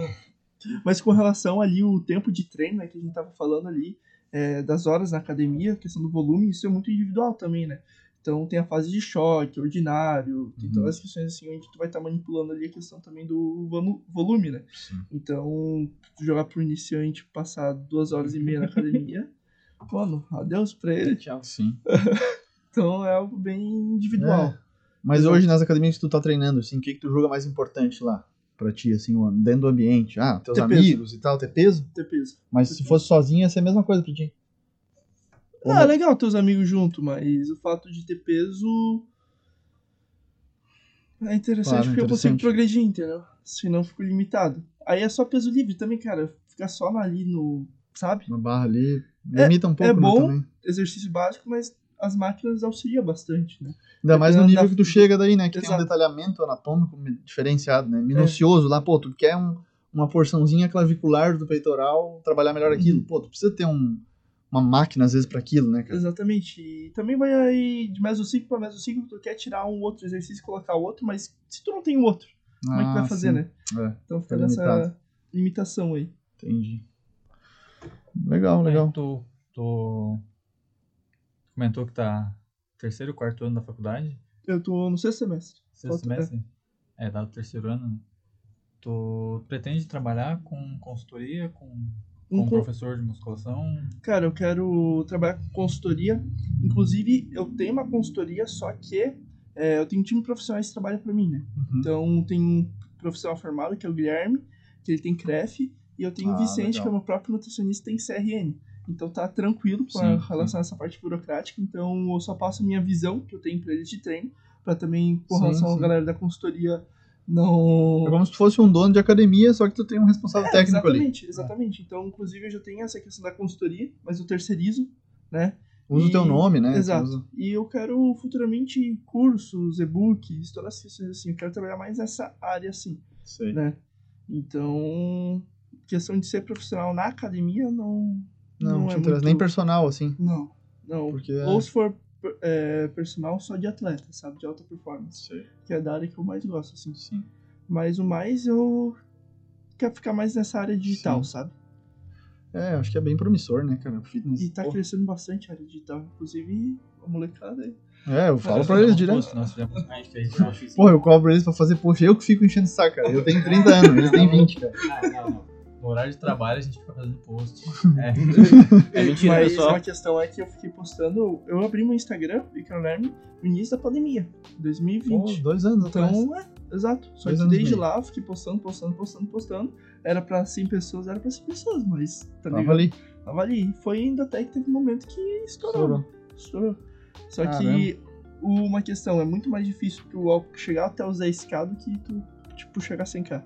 Mas com relação ali o tempo de treino, né, que a gente tava falando ali, é, das horas na academia, a questão do volume, isso é muito individual também, né? Então tem a fase de choque, ordinário, tem Uhum. todas as questões assim, onde tu vai estar manipulando ali a questão também do volu- volume, né? Sim. Então, tu jogar pro iniciante passar duas horas e meia na academia, mano, adeus pra ele. Tchau. Sim. [laughs] Então é algo bem individual. Mas Exato. hoje, nas academias que tu tá treinando, assim, o que que tu julga mais importante lá? Pra ti, assim, o- dentro do ambiente? Ah, teus Ter peso. amigos e tal, ter peso? Ter peso. Mas se fosse sozinho, ia ser a mesma coisa pra ti. Ou Ah, não? legal ter os amigos junto, mas o fato de ter peso. É interessante Claro, porque eu consigo interessante. progredir, entendeu? Senão eu fico limitado. Aí é só peso livre também, cara. Ficar só ali no. Sabe? Uma barra ali. É- Limita um pouco, é né, bom. também. Exercício básico, mas as máquinas auxiliam bastante, né? Ainda mais no nível da- que tu chega daí, né? Que tem um Exato. detalhamento anatômico mi- diferenciado, né? Minucioso lá, pô, tu quer um- uma porçãozinha clavicular do peitoral, trabalhar melhor aquilo. Uhum. Pô, tu precisa ter um- uma máquina, às vezes, pra aquilo, né, cara? Exatamente. E também vai aí de mesociclo para mesociclo, tu quer tirar um outro exercício e colocar outro, mas se tu não tem o outro, como é que vai Ah, fazer, sim. né? É, Então fica Fica nessa limitação aí. entendi. Legal, Aí legal. tu, tu comentou que tá terceiro, quarto ano da faculdade, Eu tô no sexto semestre. sexto Falta- semestre. É, dado o terceiro ano, né? Tu pretende trabalhar com consultoria, com, Um com co- professor de musculação? Cara, eu quero trabalhar com consultoria. Inclusive, eu tenho uma consultoria, só que é, eu tenho um time de profissionais que trabalha para mim, né? Uhum. Então, tem um profissional formado, que é o Guilherme, que ele tem CREF, e eu tenho o Ah, Vicente, legal. que é o meu próprio nutricionista, tem CRN. Então, tá tranquilo com Sim, relação a essa parte burocrática. Então, eu só passo a minha visão, que eu tenho para eles de treino, para também, com Sim, relação à sim. galera da consultoria, não... É como se fosse um dono de academia, só que tu tem um responsável É, técnico ali. exatamente, exatamente. Então, inclusive, eu já tenho essa questão da consultoria, mas eu terceirizo, né? Usa o teu nome, né? Exato. E eu quero futuramente cursos, e-books, todas essas coisas assim. Eu quero trabalhar mais nessa área assim, Sei. né? Então, questão de ser profissional na academia não. Não, não é muito- nem personal, assim. Não, não. Porque Ou se for é, personal só de atleta, sabe? De alta performance. Sei. Que é da área que eu mais gosto, assim. Sim. Mas o mais eu quero ficar mais nessa área digital, Sim. sabe? É, acho que é bem promissor, né, cara? O fitness. E tá Pô. crescendo bastante a área digital. Inclusive, a molecada aí. É, eu falo pra eles direto. post, Porra, eu cobro eles pra fazer post. Eu que fico enchendo o saco, cara. Eu tenho 30 anos, eles têm 20, cara. Ah, não, não. No horário de trabalho a gente fica fazendo post. [laughs] É. [laughs] É mentira, Mas pessoal. uma questão é que eu fiquei postando. Eu abri meu Instagram, Victor Lerme, no início da pandemia, Pô, 2020. dois anos atrás. então, é, exato. Só Dois que desde meio. lá eu fiquei postando, postando, postando, postando. Era pra 100 pessoas, era pra 100 pessoas, mas tá Tava ligado? ali. Tava ali. E foi ainda até que teve um momento que estourou. Estourou. Estourou. Só Caramba. que uma questão, é muito mais difícil tu chegar até os 10k do que tu, tipo, chegar a 100k.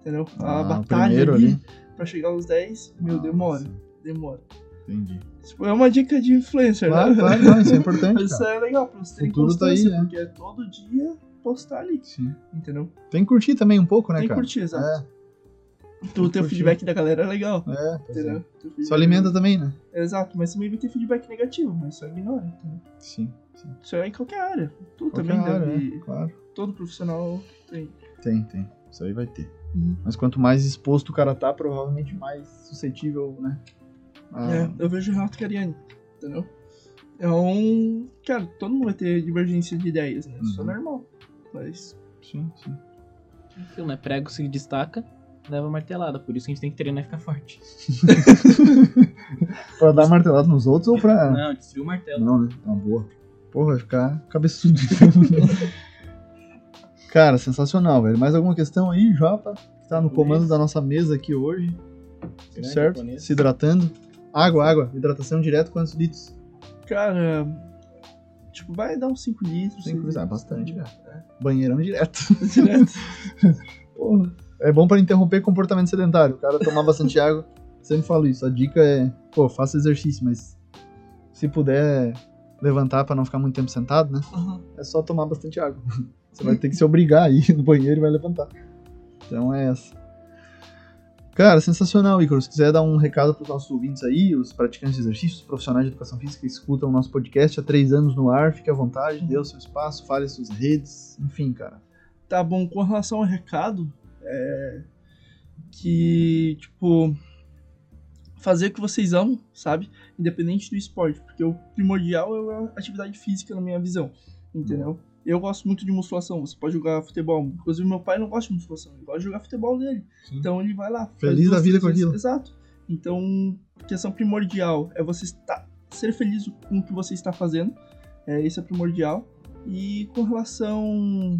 Entendeu? Ah, a o batalha ali, ali. pra chegar aos 10, meu, demora. Nossa, Demora. Entendi. Tipo, é uma dica de influencer, Claro, né? claro, não, isso é importante, Mas [laughs] isso é legal pra você ter Futuro tá aí, constância, né? porque é todo dia postar ali, Sim. entendeu? Tem que curtir também um pouco, né, Tem que cara? curtir, exato. É, Tu ter o curtir. feedback da galera é legal, é, é. entendeu? Teu Isso feedback- alimenta também, né? Exato, mas também vai ter feedback negativo, mas só ignora, entendeu? Sim, sim. Isso é em qualquer área. Tu Qualquer também área, deve... é, claro. Todo profissional tem. Tem, tem. Isso aí vai ter. Uhum. Mas quanto mais exposto o cara tá, provavelmente mais suscetível, né? a- É, eu vejo o Renato Cariani, entendeu? É um... Cara, todo mundo vai ter divergência de ideias, né? Isso é Uhum. normal. Mas... Sim, sim. Aquilo, né? Prego se destaca, leva martelada. Por isso que a gente tem que treinar e ficar forte. [laughs] Pra dar martelado nos outros ou pra. Não, destruir o martelo. Não, né? Uma boa. Pô, vai ficar cabeçudo. [laughs] Cara, sensacional, velho. Mais alguma questão aí, Japa? Que tá no comando da nossa mesa aqui hoje. Grande certo? japonês. Se hidratando. Água, água. Hidratação direto, quantos litros? Cara... Tipo, vai dar uns 5 litros. Cinco seis litros. Ah, bastante, cara. Banheirão direto. [laughs] Direto. [laughs] Porra. É bom pra interromper comportamento sedentário. O cara tomar bastante água. Sempre falo isso. A dica é, pô, faça exercício, mas se puder levantar pra não ficar muito tempo sentado, né? Uhum. É só tomar bastante água. [laughs] Você vai ter que se obrigar a ir no banheiro e vai levantar. Então é essa. Cara, sensacional, Ícaro. Se quiser dar um recado pros nossos ouvintes aí, os praticantes de exercícios, os profissionais de educação física que escutam o nosso podcast há três anos no ar, fique à vontade, dê o seu espaço, fale as suas redes, enfim, cara. Tá bom, com relação ao recado, é que, tipo, fazer o que vocês amam, sabe? Independente do esporte, porque o primordial é a atividade física na minha visão, entendeu? Eu gosto muito de musculação, você pode jogar futebol. Inclusive, meu pai não gosta de musculação, ele gosta de jogar futebol dele. Sim. Então ele vai lá. Feliz da vida com aquilo. Exato. Então, a questão primordial é você estar, ser feliz com o que você está fazendo. É, isso é primordial. E com relação.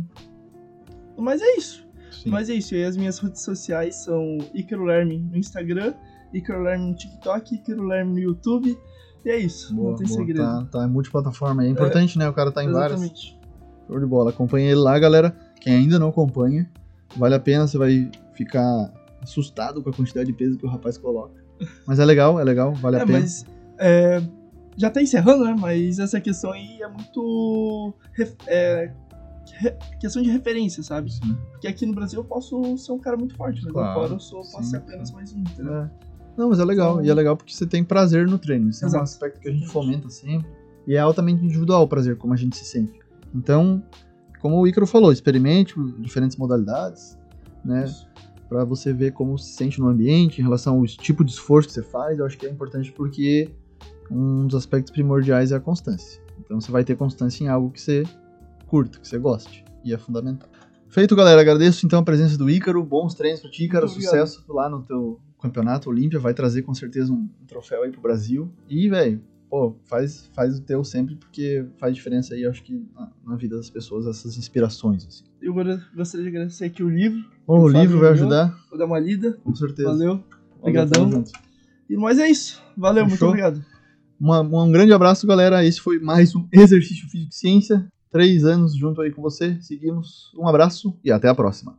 Mas é isso. Sim. Mas é isso. E as minhas redes sociais são Icaro Lerme no Instagram, Icaro Lerme no TikTok, Icaro Lerme no YouTube. E é isso. Boa, não tem boa. segredo. Tá, tá em multiplataforma. É importante, né? O cara tá em várias. Exatamente. Show de bola. Acompanha ele lá, galera. Quem ainda não acompanha, vale a pena, você vai ficar assustado com a quantidade de peso que o rapaz coloca. Mas é legal, é legal, vale a É, pena. mas é, já tá encerrando, né? Mas essa questão aí é muito. é, questão de referência, sabe? Sim. Porque aqui no Brasil eu posso ser um cara muito forte, mas Claro, fora eu sou, posso sim, ser apenas mais um. entendeu? É. Não, mas é legal. E é legal porque você tem prazer no treino. Isso é um aspecto que a gente fomenta sempre. E é altamente individual o prazer, como a gente se sente. Então, como o Ícaro falou, experimente diferentes modalidades, né? Pra você ver como se sente no ambiente, em relação ao tipo de esforço que você faz. Eu acho que é importante porque um dos aspectos primordiais é a constância. Então você vai ter constância em algo que você curta, que você goste. E é fundamental. Feito, galera. Agradeço então a presença do Ícaro. Bons treinos pra ti, Ícaro. Sucesso lá no teu campeonato Olímpia. Vai trazer com certeza um, um troféu aí pro Brasil. E, velho, pô, faz, faz o teu sempre, porque faz diferença aí, acho que na, na vida das pessoas, essas inspirações. Assim. Eu gostaria de agradecer aqui o livro. Bom, o livro vai ajudar, Vou dar uma lida. com certeza. Valeu. Obrigadão. E mas é isso. Valeu, muito Fechou? obrigado. Uma- um grande abraço, galera. Esse foi mais um Exercício Físico e Ciência. Três anos junto aí com você. Seguimos. Um abraço e até a próxima.